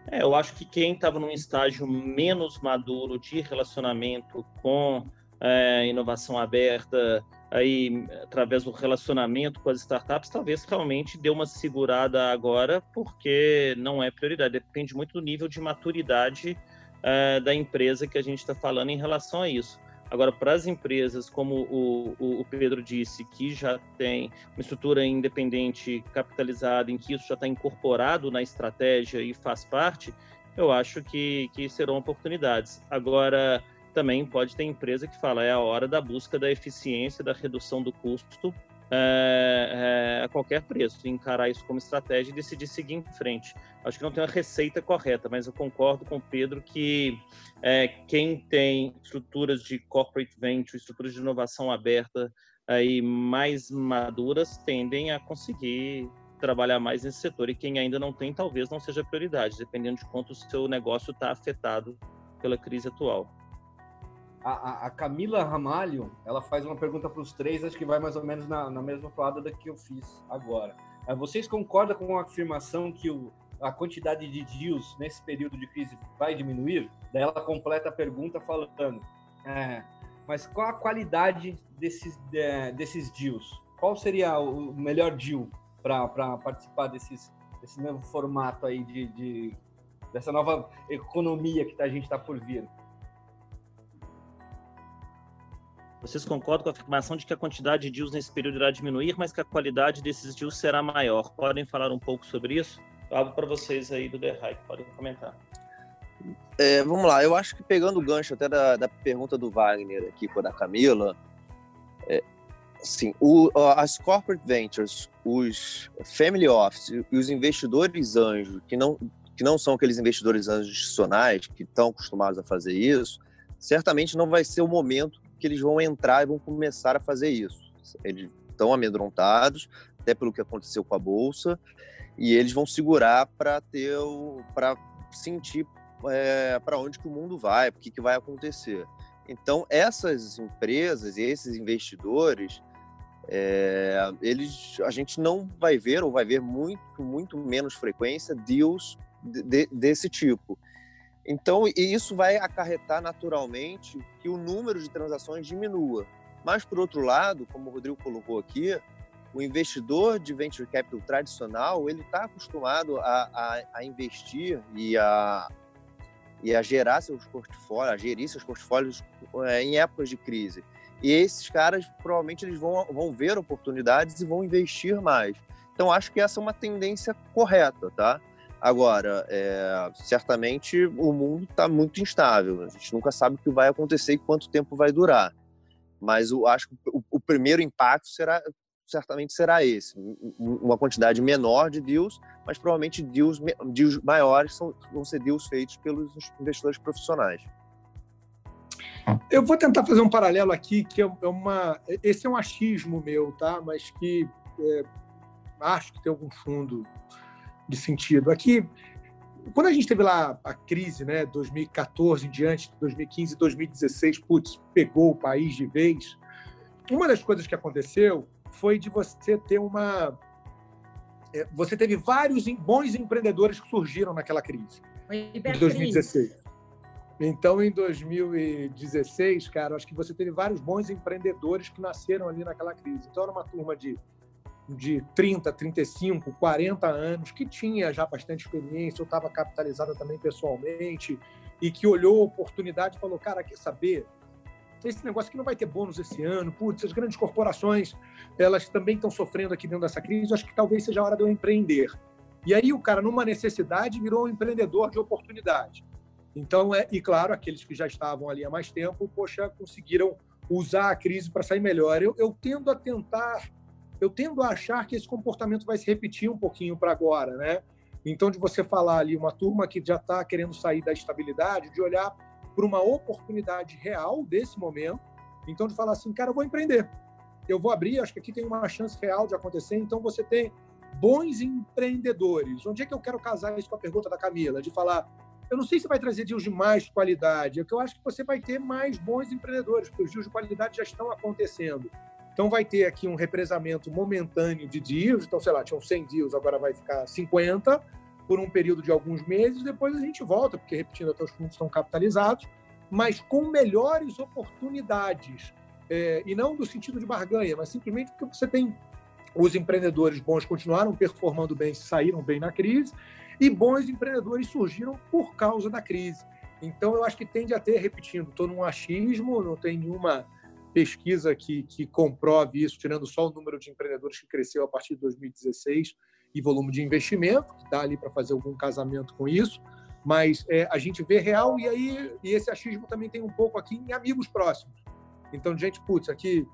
[SPEAKER 4] É, eu acho que quem estava num estágio menos maduro de relacionamento com é, inovação aberta, aí através do relacionamento com as startups, talvez realmente dê uma segurada agora, porque não é prioridade. Depende muito do nível de maturidade é, da empresa que a gente está falando em relação a isso. Agora, para as empresas, como o, o, Pedro disse, que já tem uma estrutura independente capitalizada, em que isso já está incorporado na estratégia e faz parte, eu acho que, que serão oportunidades. Agora, também pode ter empresa que fala é a hora da busca da eficiência, da redução do custo é, é, a qualquer preço, encarar isso como estratégia e decidir seguir em frente. Acho que não tem uma receita correta, mas eu concordo com o Pedro que é, quem tem estruturas de corporate venture, estruturas de inovação aberta aí mais maduras tendem a conseguir trabalhar mais nesse setor e quem ainda não tem talvez não seja prioridade, dependendo de quanto o seu negócio está afetado pela crise atual.
[SPEAKER 3] A, a, Camila Ramalho, ela faz uma pergunta para os três, acho que vai mais ou menos na, na mesma toada da que eu fiz agora. É, vocês concordam com a afirmação que o, a quantidade de deals nesse período de crise vai diminuir? Daí ela completa a pergunta falando, é, mas qual a qualidade desses, de, desses deals? Qual seria o melhor deal para participar desses, desse novo formato aí de, de dessa nova economia que a gente está por vir?
[SPEAKER 4] Vocês concordam com a afirmação de que a quantidade de deals nesse período irá diminuir, mas que a qualidade desses deals será maior? Podem falar um pouco sobre isso? Eu abro para vocês aí do Hype, podem comentar.
[SPEAKER 6] É, vamos lá, eu acho que pegando o gancho até da, da pergunta do Wagner aqui com a da Camila, é, Sim, o, as corporate ventures, os family office e os investidores anjos, que não, que não são aqueles investidores anjos institucionais que estão acostumados a fazer isso, certamente não vai ser o momento que eles vão entrar e vão começar a fazer isso. Eles estão amedrontados, até pelo que aconteceu com a bolsa, e eles vão segurar para ter para sentir é, para onde que o mundo vai, o que, que vai acontecer. Então essas empresas e esses investidores é, eles, a gente não vai ver ou vai ver muito, muito menos frequência deals de, de, desse tipo. Então, isso vai acarretar naturalmente que o número de transações diminua. Mas, por outro lado, como o Rodrigo colocou aqui, o investidor de venture capital tradicional ele está acostumado a, a, a, investir e a, e a gerar seus portfólios, a gerir seus portfólios é, em épocas de crise. E esses caras provavelmente eles vão, vão ver oportunidades e vão investir mais. Então acho que essa é uma tendência correta, tá? Agora, é, certamente o mundo está muito instável. A gente nunca sabe o que vai acontecer e quanto tempo vai durar. Mas eu acho que o, o primeiro impacto será certamente será esse, uma quantidade menor de deals, mas provavelmente deals, deals maiores são, vão ser deals feitos pelos investidores profissionais.
[SPEAKER 5] Eu vou tentar fazer um paralelo aqui, que é, é uma. Esse é um achismo meu, tá? Mas que é, acho que tem algum fundo de sentido. Aqui, quando a gente teve lá a crise, né, 2014 em diante, 2015 2016, putz, pegou o país de vez. Uma das coisas que aconteceu foi de você ter uma. É, você teve vários bons empreendedores que surgiram naquela crise. Em 2016. Então, em 2016, cara, acho que você teve vários bons empreendedores que nasceram ali naquela crise. Então, era uma turma de, de 30, 35, 40 anos, que tinha já bastante experiência, eu estava capitalizada também pessoalmente, e que olhou a oportunidade e falou: cara, quer saber? Esse negócio aqui não vai ter bônus esse ano, putz, as grandes corporações, elas também estão sofrendo aqui dentro dessa crise, acho que talvez seja a hora de eu empreender. E aí o cara, numa necessidade, virou um empreendedor de oportunidade. Então, é, e claro, aqueles que já estavam ali há mais tempo, poxa, conseguiram usar a crise para sair melhor. Eu, eu tendo a tentar, eu tendo a achar que esse comportamento vai se repetir um pouquinho para agora, né? Então, de você falar ali, uma turma que já está querendo sair da estabilidade, de olhar para uma oportunidade real desse momento, então de falar assim, cara, eu vou empreender, eu vou abrir, acho que aqui tem uma chance real de acontecer, então você tem bons empreendedores. Onde é que eu quero casar isso com a pergunta da Camila? De falar, eu não sei se vai trazer deals de mais qualidade, é que eu acho que você vai ter mais bons empreendedores, porque os deals de qualidade já estão acontecendo. Então vai ter aqui um represamento momentâneo de deals, então sei lá, tinham 100 deals, agora vai ficar 50 por um período de alguns meses, depois a gente volta, porque repetindo, até os fundos estão capitalizados, mas com melhores oportunidades. É, e não no sentido de barganha, mas simplesmente porque você tem os empreendedores bons continuaram performando bem, saíram bem na crise, e bons empreendedores surgiram por causa da crise. Então, eu acho que tende a ter, repetindo, estou num achismo, não tem nenhuma pesquisa que, que comprove isso, tirando só o número de empreendedores que cresceu a partir de 2016 e volume de investimento, que dá ali para fazer algum casamento com isso, mas é, a gente vê real e aí e esse achismo também tem um pouco aqui em amigos próximos. Então, gente, putz, aqui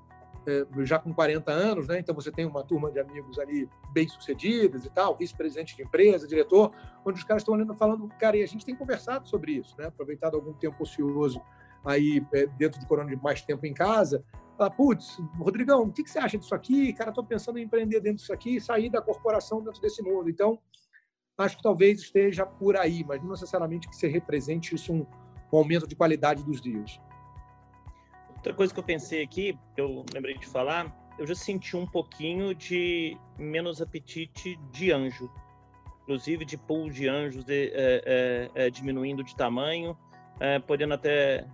[SPEAKER 5] é, já com 40 anos, né? Então você tem uma turma de amigos ali bem sucedidos e tal, vice-presidente de empresa, diretor, onde os caras estão olhando falando, cara, e a gente tem conversado sobre isso, né? Aproveitado algum tempo ocioso aí é, dentro do corona de mais tempo em casa, fala, putz, Rodrigão, o que, que você acha disso aqui? Cara, estou pensando em empreender dentro disso aqui e sair da corporação dentro desse mundo. Então, acho que talvez esteja por aí, mas não necessariamente que você represente isso um, um aumento de qualidade dos dias.
[SPEAKER 4] Outra coisa que eu pensei aqui, que eu lembrei de falar, eu já senti um pouquinho de menos apetite de anjo, inclusive de pool de anjos de, é, é, é, diminuindo de tamanho, é, podendo até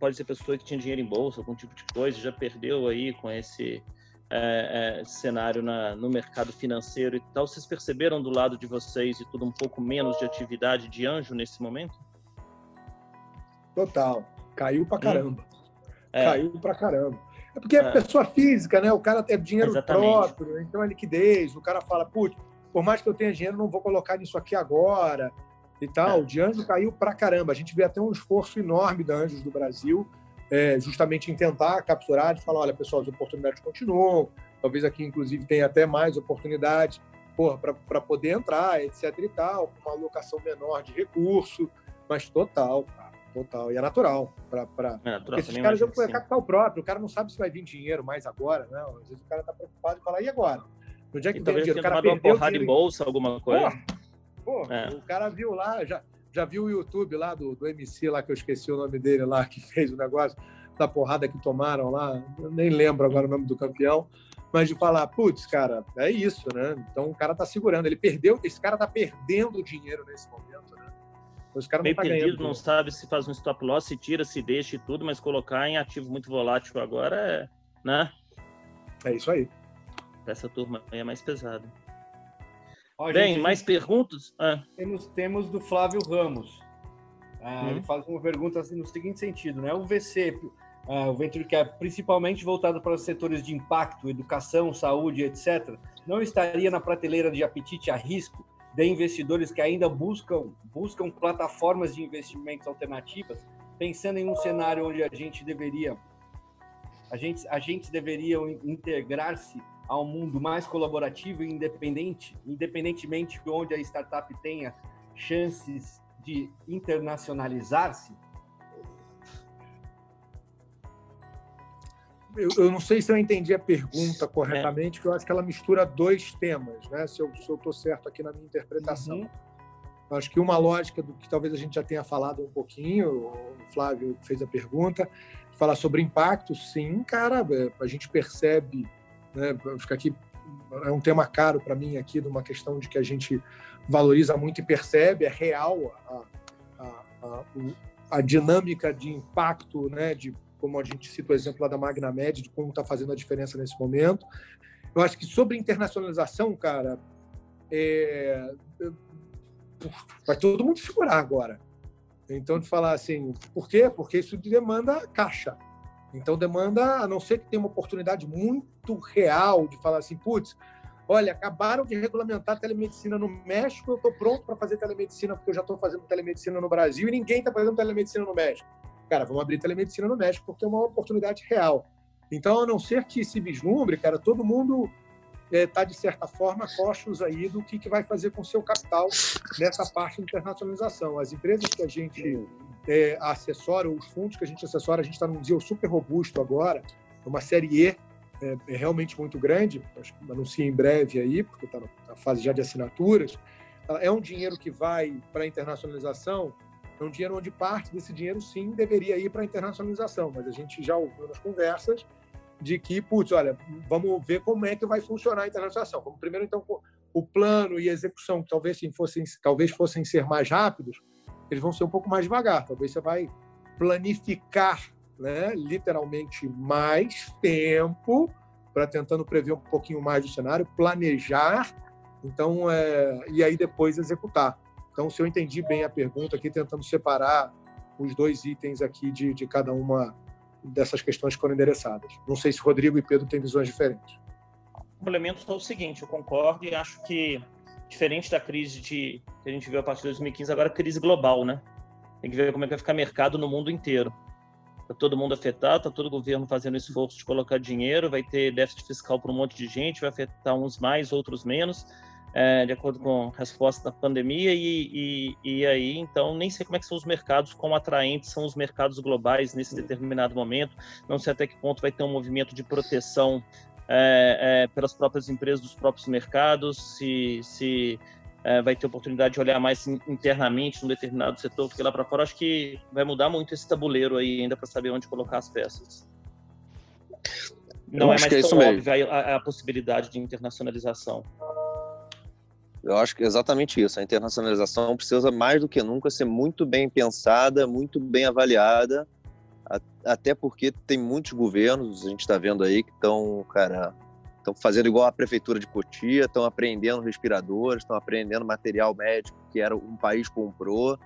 [SPEAKER 4] pode ser pessoa que tinha dinheiro em bolsa, algum tipo de coisa, já perdeu aí com esse é, é, cenário na, no mercado financeiro e tal. Vocês perceberam do lado de vocês e tudo um pouco menos de atividade de anjo nesse momento?
[SPEAKER 5] Total, caiu pra hum. caramba. É. Caiu pra caramba. É porque é, é pessoa física, né? O cara tem dinheiro Exatamente. próprio, então é liquidez. O cara fala, putz, por mais que eu tenha dinheiro, não vou colocar nisso aqui agora e tal. É. O de anjo caiu pra caramba. A gente vê até um esforço enorme da Anjos do Brasil é, justamente em tentar capturar, de falar, olha, pessoal, as oportunidades continuam, talvez aqui, inclusive, tenha até mais oportunidades para poder entrar, etc e tal, com uma alocação menor de recurso, mas total, cara, total. E é natural. Pra, pra... É natural esses caras é capital próprio, o cara não sabe se vai vir dinheiro mais agora, né? Às vezes o cara está preocupado e fala, e agora?
[SPEAKER 4] Onde é que vem dinheiro? O cara perdeu uma porrada de bolsa, alguma coisa.
[SPEAKER 5] Pô, pô é. o cara viu lá, já, já viu o YouTube lá do, do MC lá, que eu esqueci o nome dele lá, que fez o negócio da porrada que tomaram lá, eu nem lembro agora o nome do campeão, mas de falar, putz, cara, é isso, né? Então o cara tá segurando, ele perdeu, esse cara tá perdendo dinheiro nesse momento, né?
[SPEAKER 4] Os caras não tá perdido, ganhando, não sabe se faz um stop loss, se tira, se deixa e tudo, mas colocar em ativo muito volátil agora é, né?
[SPEAKER 5] É isso aí.
[SPEAKER 4] Essa turma aí é mais pesada. Ó, Bem, gente, mais perguntas?
[SPEAKER 3] Ah. Temos, temos do Flávio Ramos. Ah, hum. Ele faz uma pergunta assim, no seguinte sentido, né? O VC, ah, o Venture Cap, principalmente voltado para os setores de impacto, educação, saúde, etc., não estaria na prateleira de apetite a risco de investidores que ainda buscam, buscam plataformas de investimentos alternativas, pensando em um cenário onde a gente deveria, a gente, a gente deveria integrar-se a um mundo mais colaborativo e independente, independentemente de onde a startup tenha chances de internacionalizar-se?
[SPEAKER 5] Eu, eu, não sei se eu entendi a pergunta corretamente, é. que eu acho que ela mistura dois temas, né? Se eu estou certo aqui na minha interpretação. Uhum. Acho que uma lógica do que talvez a gente já tenha falado um pouquinho, o Flávio fez a pergunta, falar sobre impacto, sim, cara, é, a gente percebe né? Fica aqui é um tema caro para mim aqui, de uma questão de que a gente valoriza muito e percebe, é real a, a, a, a dinâmica de impacto, né? De como a gente cita o exemplo lá da Magna Med, de como está fazendo a diferença nesse momento. Eu acho que sobre internacionalização, cara, é... vai todo mundo segurar agora. Então, de falar assim, por quê? Porque isso demanda caixa. Então demanda, a não ser que tenha uma oportunidade muito real de falar assim, putz, olha, acabaram de regulamentar a telemedicina no México, eu estou pronto para fazer telemedicina porque eu já estou fazendo telemedicina no Brasil e ninguém está fazendo telemedicina no México. Cara, vamos abrir telemedicina no México porque é uma oportunidade real. Então, a não ser que se vislumbre, cara, todo mundo está, é, de certa forma, costos aí do que, que vai fazer com seu capital nessa parte de internacionalização. As empresas que a gente é, assessora, os fundos que a gente assessora, a gente está num deal super robusto agora, uma série E é, é realmente muito grande, que anuncia em breve aí, porque está na fase já de assinaturas. É um dinheiro que vai para a internacionalização, é um dinheiro onde parte desse dinheiro sim deveria ir para a internacionalização, mas a gente já ouviu nas conversas de que, putz, olha, vamos ver como é que vai funcionar a internacionalização. Como primeiro, então, o plano e a execução talvez fossem, talvez fossem ser mais rápidos, eles vão ser um pouco mais devagar. Talvez você vai planificar, né, literalmente, mais tempo para tentando prever um pouquinho mais do cenário, planejar, então, é, e aí depois executar. Então, se eu entendi bem a pergunta aqui, tentando separar os dois itens aqui de, de cada uma dessas questões que foram endereçadas. Não sei se Rodrigo e Pedro têm visões diferentes.
[SPEAKER 4] O complemento é o seguinte, eu concordo e acho que diferente da crise de, que a gente viu a partir de 2015, agora crise global, né? Tem que ver como é que vai ficar mercado no mundo inteiro. Está todo mundo afetado, está todo governo fazendo esforço de colocar dinheiro, vai ter déficit fiscal para um monte de gente, vai afetar uns mais, outros menos, é, de acordo com a resposta da pandemia. E, e, e, aí, então, nem sei como é que são os mercados, quão atraentes são os mercados globais nesse determinado momento. Não sei até que ponto vai ter um movimento de proteção é, é, pelas próprias empresas dos próprios mercados, se, se é, vai ter oportunidade de olhar mais internamente num determinado setor, porque lá para fora acho que vai mudar muito esse tabuleiro aí ainda para saber onde colocar as peças. Não é mais é tão óbvio a, a possibilidade de internacionalização.
[SPEAKER 6] Eu acho que é exatamente isso. A internacionalização precisa mais do que nunca ser muito bem pensada, muito bem avaliada até porque tem muitos governos, a gente está vendo aí, que estão, cara, estão fazendo igual a prefeitura de Cotia, estão apreendendo respiradores, estão apreendendo material médico que era um país comprou.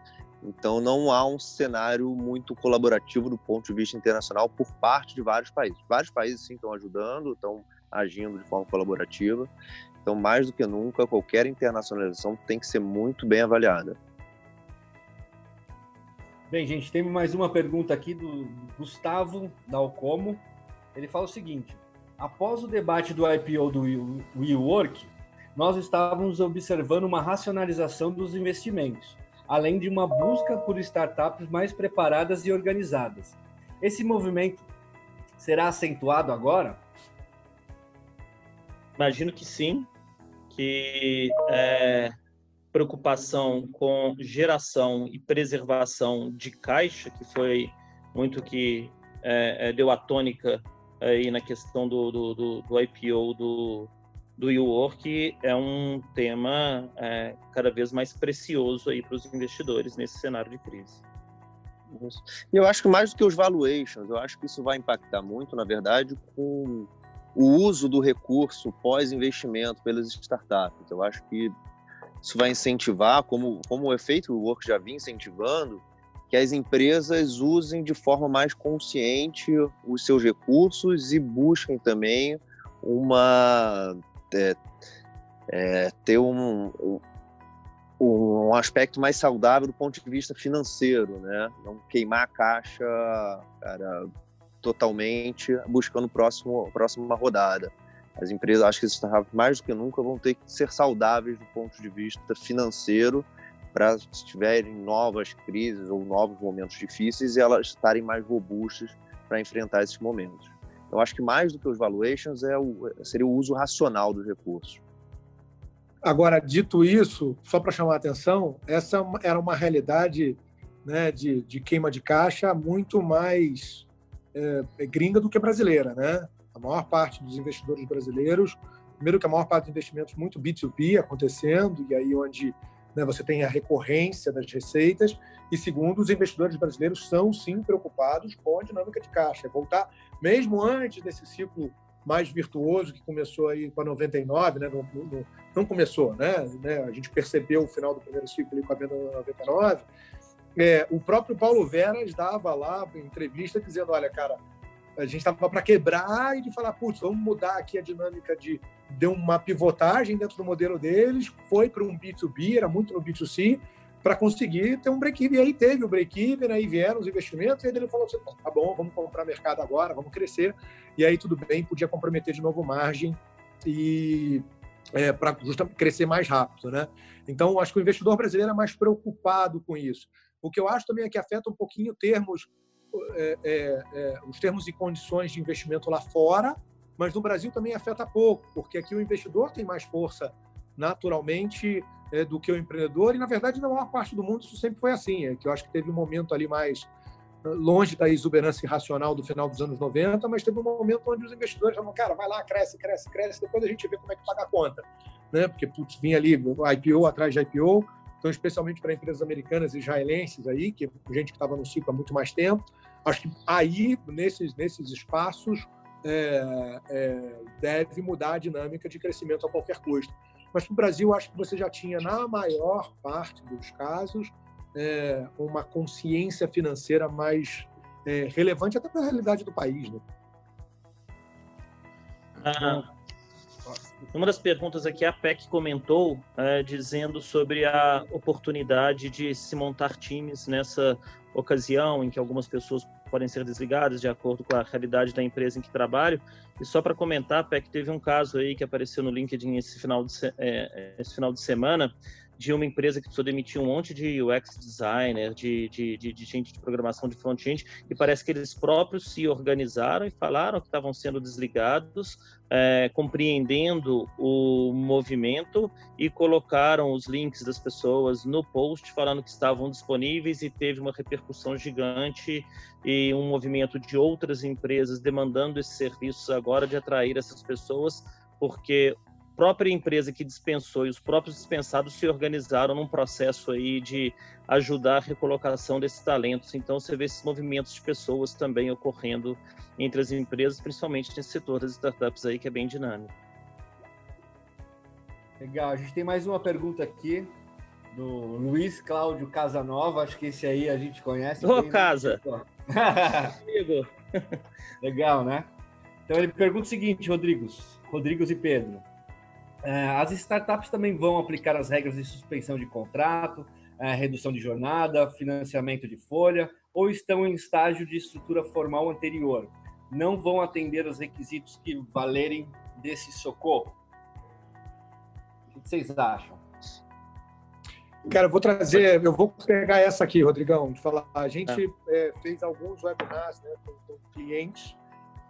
[SPEAKER 6] Então não há um cenário muito colaborativo do ponto de vista internacional por parte de vários países. Vários países sim estão ajudando, estão agindo de forma colaborativa. Então mais do que nunca qualquer internacionalização tem que ser muito bem avaliada.
[SPEAKER 3] Bem, gente, tem mais uma pergunta aqui do Gustavo Dalcomo. Ele fala o seguinte: após o debate do IPO do WeWork, nós estávamos observando uma racionalização dos investimentos, além de uma busca por startups mais preparadas e organizadas. Esse movimento será acentuado agora?
[SPEAKER 4] Imagino que sim, que é, preocupação com geração e preservação de caixa, que foi muito que é, é, deu a tônica aí na questão do, do, do, do IPO do, do WeWork, é um tema é, cada vez mais precioso aí para os investidores nesse cenário de crise.
[SPEAKER 6] Eu acho que mais do que os valuations, eu acho que isso vai impactar muito, na verdade, com o uso do recurso pós-investimento pelas startups. Eu acho que isso vai incentivar, como, como o efeito work já vinha incentivando, que as empresas usem de forma mais consciente os seus recursos e busquem também uma é, é, ter um, um, um, aspecto mais saudável do ponto de vista financeiro, né? Não queimar a caixa, cara, totalmente buscando próximo próxima rodada. As empresas, acho que startups mais do que nunca vão ter que ser saudáveis do ponto de vista financeiro para se tiverem novas crises ou novos momentos difíceis, elas estarem mais robustas para enfrentar esses momentos. Eu acho que mais do que os valuations é o, seria o uso racional dos recursos.
[SPEAKER 5] Agora, dito isso, só para chamar a atenção, essa era uma realidade né, de, de queima de caixa muito mais é, gringa do que brasileira, né? A maior parte dos investidores brasileiros, primeiro que a maior parte dos investimentos muito B2B acontecendo, e aí onde né, você tem a recorrência das receitas, e segundo, os investidores brasileiros são sim preocupados com a dinâmica de caixa, voltar mesmo antes desse ciclo mais virtuoso que começou aí com a 99, né, no, não começou, né, né, a gente percebeu o final do primeiro ciclo com a venda 99, é, o próprio Paulo Veras dava lá entrevista dizendo, olha, cara, a gente estava para quebrar e de falar, putz, vamos mudar aqui a dinâmica de deu uma pivotagem dentro do modelo deles, foi para um B2B, era muito no B2C, para conseguir ter um break-even. E aí teve o break-even, aí vieram os investimentos, e ele falou assim: tá bom, vamos comprar mercado agora, vamos crescer. E aí tudo bem, podia comprometer de novo margem e é, para justamente crescer mais rápido. Né? Então, acho que o investidor brasileiro é mais preocupado com isso. O que eu acho também é que afeta um pouquinho termos é, é, é, os termos e condições de investimento lá fora, mas no Brasil também afeta pouco, porque aqui o investidor tem mais força naturalmente é, do que o empreendedor, e na verdade na maior parte do mundo isso sempre foi assim, é que eu acho que teve um momento ali mais ah, longe da exuberância irracional do final dos anos 90, mas teve um momento onde os investidores falaram, cara, vai lá, cresce, cresce, cresce, depois a gente vê como é que paga a conta. Né? Porque, putz, vinha ali IPO atrás de IPO, então especialmente para empresas americanas e israelenses aí, que gente que estava no ciclo há muito mais tempo, Acho que aí, nesses, nesses espaços, é, é, deve mudar a dinâmica de crescimento a qualquer custo. Mas para o Brasil, acho que você já tinha, na maior parte dos casos, é, uma consciência financeira mais é, relevante até para a realidade do país. Né?
[SPEAKER 4] Ah, uma das perguntas aqui, a PEC comentou, é, dizendo sobre a oportunidade de se montar times nessa ocasião em que algumas pessoas podem ser desligadas de acordo com a realidade da empresa em que trabalho. E só para comentar, PEC, teve um caso aí que apareceu no LinkedIn esse final de, é, esse final de semana, de uma empresa que precisou demitir um monte de UX designer, de, de, de, de gente de programação de front-end, e parece que eles próprios se organizaram e falaram que estavam sendo desligados, é, compreendendo o movimento e colocaram os links das pessoas no post falando que estavam disponíveis e teve uma repercussão gigante e um movimento de outras empresas demandando esses serviços agora de atrair essas pessoas porque própria empresa que dispensou e os próprios dispensados se organizaram num processo aí de ajudar a recolocação desses talentos. Então você vê esses movimentos de pessoas também ocorrendo entre as empresas, principalmente nesse setor das startups aí que é bem dinâmico.
[SPEAKER 3] Legal, a gente tem mais uma pergunta aqui do Luiz Cláudio Casanova, acho que esse aí a gente conhece.
[SPEAKER 4] Ô, Casa! Amigo!
[SPEAKER 3] Legal, né? Então ele pergunta o seguinte, Rodrigos, Rodrigos e Pedro. É, as startups também vão aplicar as regras de suspensão de contrato, é, redução de jornada, financiamento de folha, ou estão em estágio de estrutura formal anterior. Não vão atender os requisitos que valerem desse socorro. O que vocês acham?
[SPEAKER 5] Cara, eu vou trazer, eu vou pegar essa aqui, Rodrigão, de falar. A gente é. É, fez alguns webinars né, com, com, clientes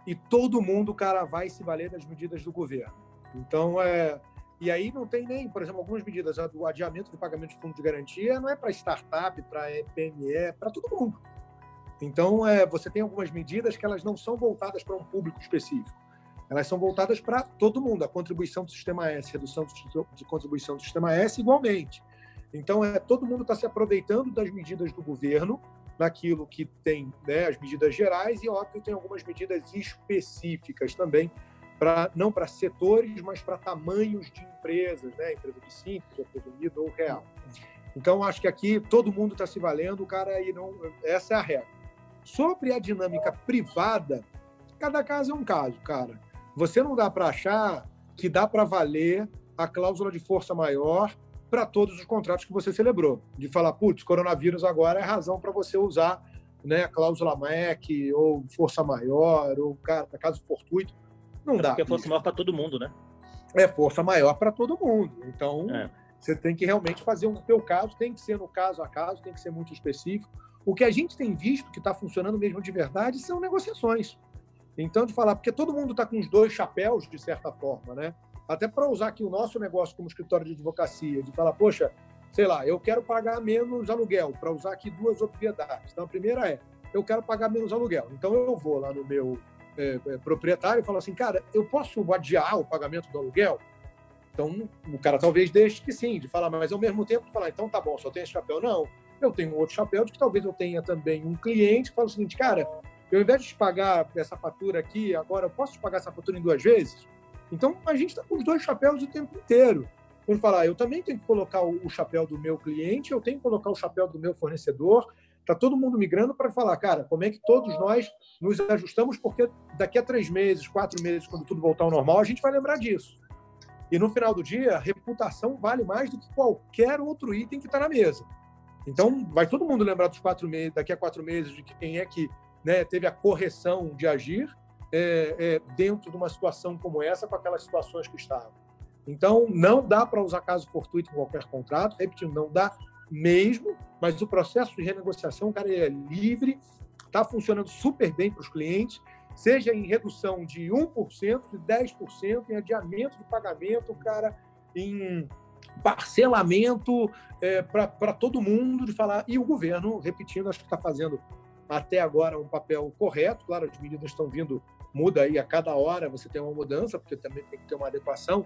[SPEAKER 5] e todo mundo, cara, vai se valer das medidas do governo. Então, é, e aí não tem nem, por exemplo, algumas medidas. O adiamento do pagamento de fundo de garantia não é para startup, para PME, é para todo mundo. Então, é, você tem algumas medidas que elas não são voltadas para um público específico. Elas são voltadas para todo mundo. A contribuição do sistema S, redução de contribuição do sistema S, igualmente. Então, é, todo mundo está se aproveitando das medidas do governo, naquilo que tem né, as medidas gerais, e óbvio tem algumas medidas específicas também, pra, não para setores, mas para tamanhos de empresas, né, empresa de simples, empresa unida ou real. Então, acho que aqui todo mundo está se valendo, o cara aí não. Essa é a regra. Sobre a dinâmica privada, cada caso é um caso, cara. Você não dá para achar que dá para valer a cláusula de força maior para todos os contratos que você celebrou. De falar, putz, coronavírus agora é razão para você usar né, cláusula MEC, ou força maior, ou cara, caso fortuito. Não é dá.
[SPEAKER 4] Porque é força maior para todo mundo, né?
[SPEAKER 5] É força maior para todo mundo. Então, é. você tem que realmente fazer um teu caso, tem que ser no caso a caso, tem que ser muito específico. O que a gente tem visto que está funcionando mesmo de verdade são negociações. Então, de falar, porque todo mundo está com os dois chapéus, de certa forma, né? até para usar aqui o nosso negócio como escritório de advocacia, de falar, poxa, sei lá, eu quero pagar menos aluguel, para usar aqui duas obviedades. Então, a primeira é, eu quero pagar menos aluguel. Então, eu vou lá no meu é, é, proprietário falo assim, cara, eu posso adiar o pagamento do aluguel? Então, o cara talvez deixe que sim, de falar, mas ao mesmo tempo falar, então tá bom, só tem esse chapéu. Não, eu tenho outro chapéu de que talvez eu tenha também um cliente que fala o seguinte, cara, eu, ao invés de te pagar essa fatura aqui, agora eu posso te pagar essa fatura em duas vezes? Então, a gente está com os dois chapéus o tempo inteiro. Por falar, eu também tenho que colocar o chapéu do meu cliente, eu tenho que colocar o chapéu do meu fornecedor. Está todo mundo migrando para falar, cara, como é que todos nós nos ajustamos, porque daqui a três meses, quatro meses, quando tudo voltar ao normal, a gente vai lembrar disso. E no final do dia, reputação vale mais do que qualquer outro item que está na mesa. Então, vai todo mundo lembrar dos quatro meses, daqui a quatro meses, de quem é que né, teve a correção de agir é, é, dentro de uma situação como essa, com aquelas situações que estavam. Então, não dá para usar caso fortuito em qualquer contrato, repetindo, não dá mesmo, mas o processo de renegociação, cara, é livre, está funcionando super bem para os clientes, seja em redução de 1%, de 10%, em adiamento de pagamento, cara, em parcelamento é, para todo mundo de falar. E o governo, repetindo, acho que está fazendo até agora um papel correto. Claro, as medidas estão vindo, muda aí a cada hora, você tem uma mudança, porque também tem que ter uma adequação.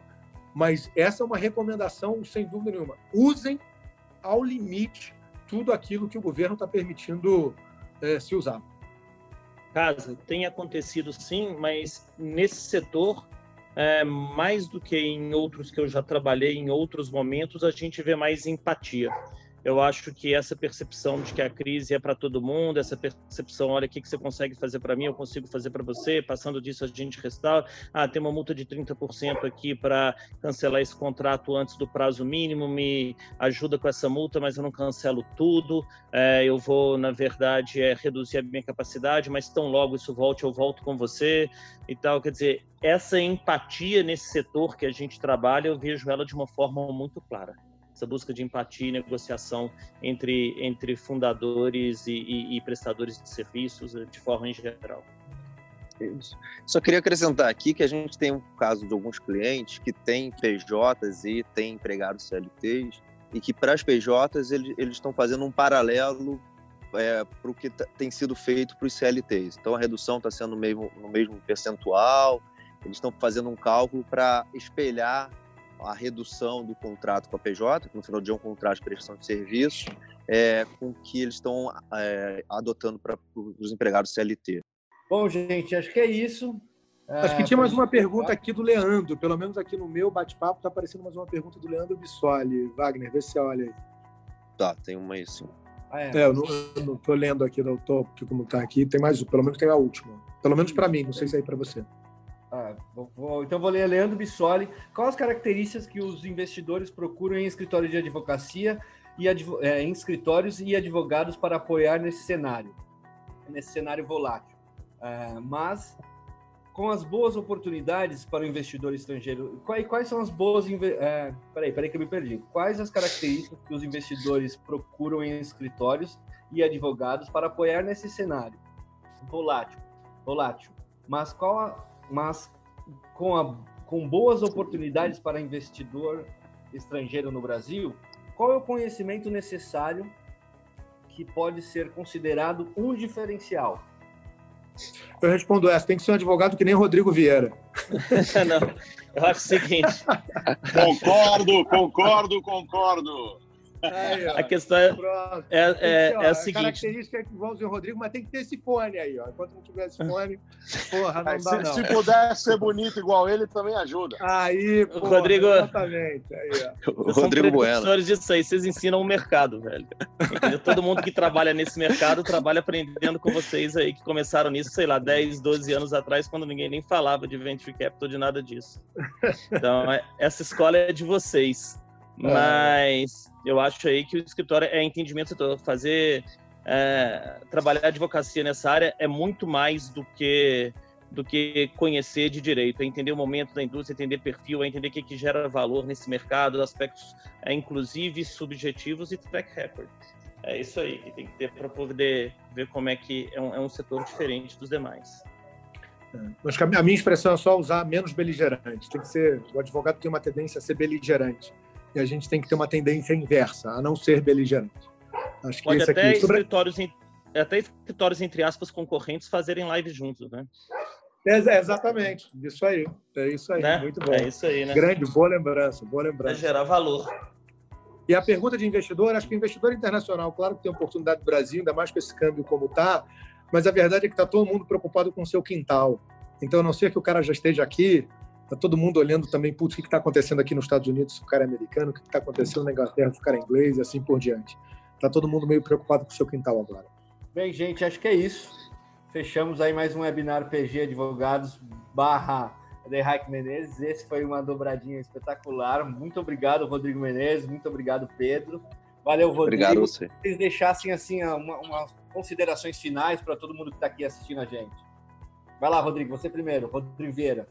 [SPEAKER 5] Mas essa é uma recomendação, sem dúvida nenhuma. Usem ao limite tudo aquilo que o governo está permitindo é, se usar.
[SPEAKER 4] Casa, tem acontecido sim, mas nesse setor, é, mais do que em outros que eu já trabalhei, em outros momentos, a gente vê mais empatia. Eu acho que essa percepção de que a crise é para todo mundo, essa percepção, olha, o que, você consegue fazer para mim, eu consigo fazer para você, passando disso a gente restaura. Ah, tem uma multa de 30% aqui para cancelar esse contrato antes do prazo mínimo, me ajuda com essa multa, mas eu não cancelo tudo. É, eu vou, na verdade, é, reduzir a minha capacidade, mas tão logo isso volte, eu volto com você e tal. Quer dizer, essa empatia nesse setor que a gente trabalha, eu vejo ela de uma forma muito clara essa busca de empatia e negociação entre, entre fundadores e, e, e prestadores de serviços eh, de forma em geral.
[SPEAKER 6] Isso. Só queria acrescentar aqui que a gente tem um caso de alguns clientes que têm PJs e têm empregados CLTs e que para as PJs eles, eles estão fazendo um paralelo é, para o que tem sido feito para os CLTs. Então a redução está sendo no mesmo, no mesmo percentual, eles estão fazendo um cálculo para espelhar a redução do contrato com a PJ, que no final do dia é um contrato de prestação de serviço, é, com que eles estão é, adotando para os empregados CLT.
[SPEAKER 3] Bom, gente, acho que é isso.
[SPEAKER 5] Acho que tinha mais uma pergunta aqui do Leandro, pelo menos aqui no meu bate-papo está aparecendo mais uma pergunta do Leandro Bissoli. Wagner, vê se você olha aí.
[SPEAKER 6] Tá, tem uma aí sim.
[SPEAKER 5] Ah, é. é, eu não, estou lendo aqui, não estou como está aqui. Tem mais, pelo menos tem a última. Pelo menos para mim, não sei se é aí para você.
[SPEAKER 3] Então vou ler Leandro Bissoli. Quais as características que os investidores procuram em escritórios de advocacia e é, em escritórios e advogados para apoiar nesse cenário, nesse cenário volátil? É, mas com as boas oportunidades para o investidor estrangeiro, quais, quais são as boas. É, peraí, peraí que eu me perdi. Quais as características que os investidores procuram em escritórios e advogados para apoiar nesse cenário volátil? volátil. Mas, qual a, mas com, a, com boas oportunidades para investidor estrangeiro no Brasil, qual é o conhecimento necessário que pode ser considerado um diferencial?
[SPEAKER 5] Eu respondo essa, tem que ser um advogado que nem Rodrigo Vieira.
[SPEAKER 4] Não, eu acho o seguinte.
[SPEAKER 7] concordo, concordo, concordo.
[SPEAKER 4] Aí, a questão é, é, é, é, a seguinte. A
[SPEAKER 5] característica é igualzinho o Rodrigo, mas tem que ter esse fone aí, ó. Enquanto não tiver esse fone, porra, não
[SPEAKER 7] aí,
[SPEAKER 5] dá
[SPEAKER 7] se,
[SPEAKER 5] não.
[SPEAKER 7] Se puder ser bonito igual ele, também ajuda.
[SPEAKER 5] Aí, porra,
[SPEAKER 4] Rodrigo,
[SPEAKER 5] exatamente. Aí,
[SPEAKER 4] ó. Vocês Rodrigo Bueno. disso aí, vocês ensinam o mercado, velho. Entendeu? Todo mundo que trabalha nesse mercado trabalha aprendendo com vocês aí, que começaram nisso, sei lá, 10, 12 anos atrás, quando ninguém nem falava de Venture Capital, de nada disso. Então, é, essa escola é de vocês. É. Mas eu acho aí que o escritório é entendimento fazer é, trabalhar advocacia nessa área é muito mais do que do que conhecer de direito, é entender o momento da indústria, entender perfil, é entender o que, que gera valor nesse mercado, aspectos é, inclusive subjetivos e track record. É isso aí que tem que ter para poder ver como é que é um, é um setor diferente dos demais.
[SPEAKER 5] É. a minha expressão é só usar menos beligerante. Tem que ser o advogado tem uma tendência a ser beligerante e a gente tem que ter uma tendência inversa, a não ser beligerante.
[SPEAKER 4] Acho que Pode até aqui... escritórios, até escritórios, entre aspas, concorrentes fazerem live juntos, né?
[SPEAKER 5] É, é, exatamente, isso aí. É isso aí, né? muito bom.
[SPEAKER 4] É isso aí, né?
[SPEAKER 5] Grande, boa lembrança, boa lembrança.
[SPEAKER 4] É gerar valor.
[SPEAKER 5] E a pergunta de investidor, acho que investidor internacional, claro que tem oportunidade no Brasil, ainda mais com esse câmbio como está, mas a verdade é que está todo mundo preocupado com o seu quintal. Então, a não ser que o cara já esteja aqui, Tá todo mundo olhando também, putz, o que está acontecendo aqui nos Estados Unidos se o cara é americano, o que está acontecendo na Inglaterra se o cara é inglês e assim por diante. Tá todo mundo meio preocupado com o seu quintal agora.
[SPEAKER 3] Bem, gente, acho que é isso. Fechamos aí mais um webinar PG Advogados barra The Hack Menezes. Esse foi uma dobradinha espetacular. Muito obrigado, Rodrigo Menezes. Muito obrigado, Pedro. Valeu, Rodrigo.
[SPEAKER 6] Obrigado você. Se
[SPEAKER 3] vocês deixassem assim uma, umas considerações finais para todo mundo que está aqui assistindo a gente. Vai lá, Rodrigo, você primeiro. Rodrigo Vieira.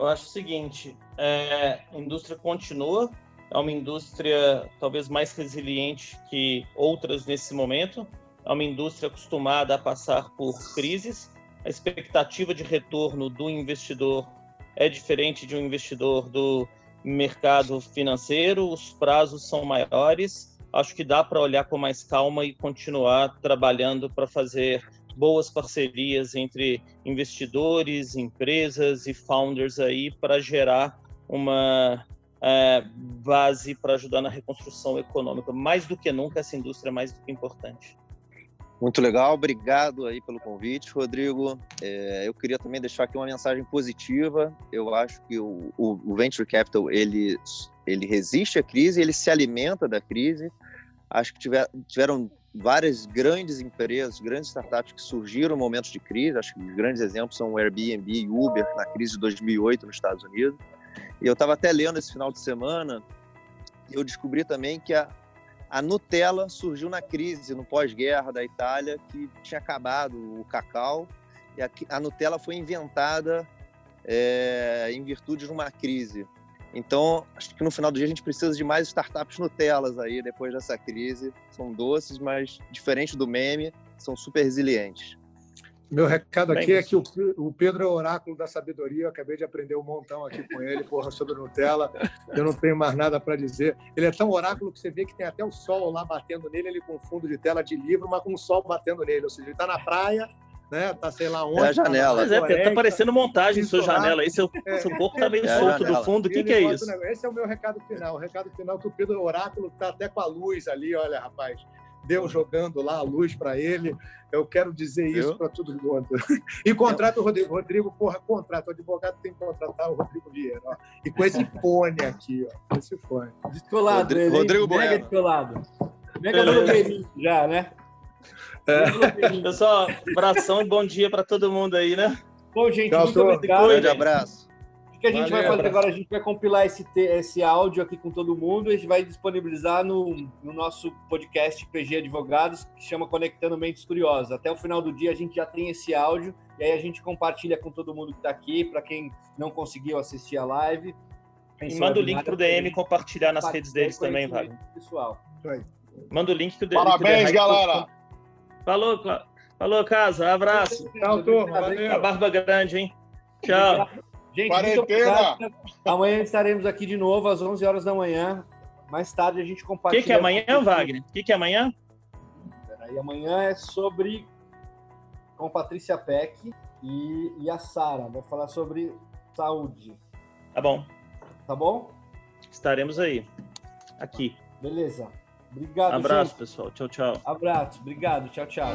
[SPEAKER 4] Eu acho o seguinte: é, a indústria continua, é uma indústria talvez mais resiliente que outras nesse momento, é uma indústria acostumada a passar por crises. A expectativa de retorno do investidor é diferente de um investidor do mercado financeiro, os prazos são maiores. Acho que dá para olhar com mais calma e continuar trabalhando para fazer boas parcerias entre investidores, empresas e founders aí para gerar uma é, base para ajudar na reconstrução econômica. Mais do que nunca, essa indústria é mais do que importante.
[SPEAKER 6] Muito legal, obrigado aí pelo convite, Rodrigo. É, eu queria também deixar aqui uma mensagem positiva. Eu acho que o, o, o Venture Capital ele, ele resiste à crise, ele se alimenta da crise. Acho que tiver, tiveram várias grandes empresas, grandes startups que surgiram em momentos de crise. Acho que os grandes exemplos são o Airbnb e Uber na crise de 2008 nos Estados Unidos. E eu estava até lendo esse final de semana e eu descobri também que a, a Nutella surgiu na crise, no pós-guerra da Itália, que tinha acabado o cacau. E a, a Nutella foi inventada é, em virtude de uma crise. Então, acho que no final do dia a gente precisa de mais startups Nutelas aí, depois dessa crise. São doces, mas diferente do meme, são super resilientes.
[SPEAKER 5] Meu recado aqui Bem, é que o, o, Pedro é o oráculo da sabedoria. Eu acabei de aprender um montão aqui com ele, porra, sobre Nutella. Eu não tenho mais nada para dizer. Ele é tão oráculo que você vê que tem até o sol lá batendo nele, ele com fundo de tela de livro, mas com o sol batendo nele. Ou seja, ele está na praia, né? Tá sei lá onde. É
[SPEAKER 6] a janela.
[SPEAKER 4] Tá, é, tá parecendo montagem sua janela. Aí seu, é. seu corpo tá meio é solto do fundo. O que, que é isso?
[SPEAKER 5] Esse é o meu recado final. O recado final que o Pedro Oráculo tá até com a luz ali, olha, rapaz. Deus jogando lá a luz para ele. Eu quero dizer isso para todo mundo. E contrata o Rodrigo. Rodrigo, porra, contrata. O advogado tem que contratar o Rodrigo Vieira. Ó. E com esse fone aqui, ó. Esse fone.
[SPEAKER 3] Descolado, Rodrigo,
[SPEAKER 6] Rodrigo Bueno.
[SPEAKER 3] Mega descolado. Mega já, né?
[SPEAKER 4] É. Pessoal, abração e bom dia para todo mundo aí, né?
[SPEAKER 3] Bom, gente,
[SPEAKER 5] Tchau,
[SPEAKER 3] muito obrigado.
[SPEAKER 6] Grande abraço.
[SPEAKER 3] O que a gente
[SPEAKER 5] Valeu,
[SPEAKER 3] vai fazer
[SPEAKER 5] abraço.
[SPEAKER 3] agora? A gente vai compilar esse, esse áudio aqui com todo mundo e a gente vai disponibilizar no, no nosso podcast PG Advogados, que chama Conectando Mentes Curiosas. Até o final do dia a gente já tem esse áudio e aí a gente compartilha com todo mundo que está aqui, para quem não conseguiu assistir a live.
[SPEAKER 4] E manda o link pro DM e compartilhar nas redes deles também.
[SPEAKER 3] Wagner. Pessoal.
[SPEAKER 4] Manda o link que o D-
[SPEAKER 7] Parabéns,
[SPEAKER 4] o
[SPEAKER 7] galera.
[SPEAKER 4] Falou, Cla- falou, casa. Abraço.
[SPEAKER 5] Tchau, turma. Valeu.
[SPEAKER 4] A barba grande, hein? Tchau.
[SPEAKER 3] Gente,
[SPEAKER 7] Quarentena.
[SPEAKER 3] Amanhã estaremos aqui de novo às 11 horas da manhã. Mais tarde a gente
[SPEAKER 4] O
[SPEAKER 3] compartilha.
[SPEAKER 4] que, que é amanhã, Wagner? O que, que é amanhã?
[SPEAKER 3] E amanhã é sobre com Patrícia Peck e, e a Sara. Vai falar sobre saúde.
[SPEAKER 4] Tá bom.
[SPEAKER 3] Tá bom?
[SPEAKER 4] Estaremos aí. Aqui.
[SPEAKER 3] Beleza. Obrigado,
[SPEAKER 4] Abraço,
[SPEAKER 3] gente.
[SPEAKER 4] pessoal. Tchau, tchau.
[SPEAKER 3] Abraço. Obrigado. Tchau, tchau.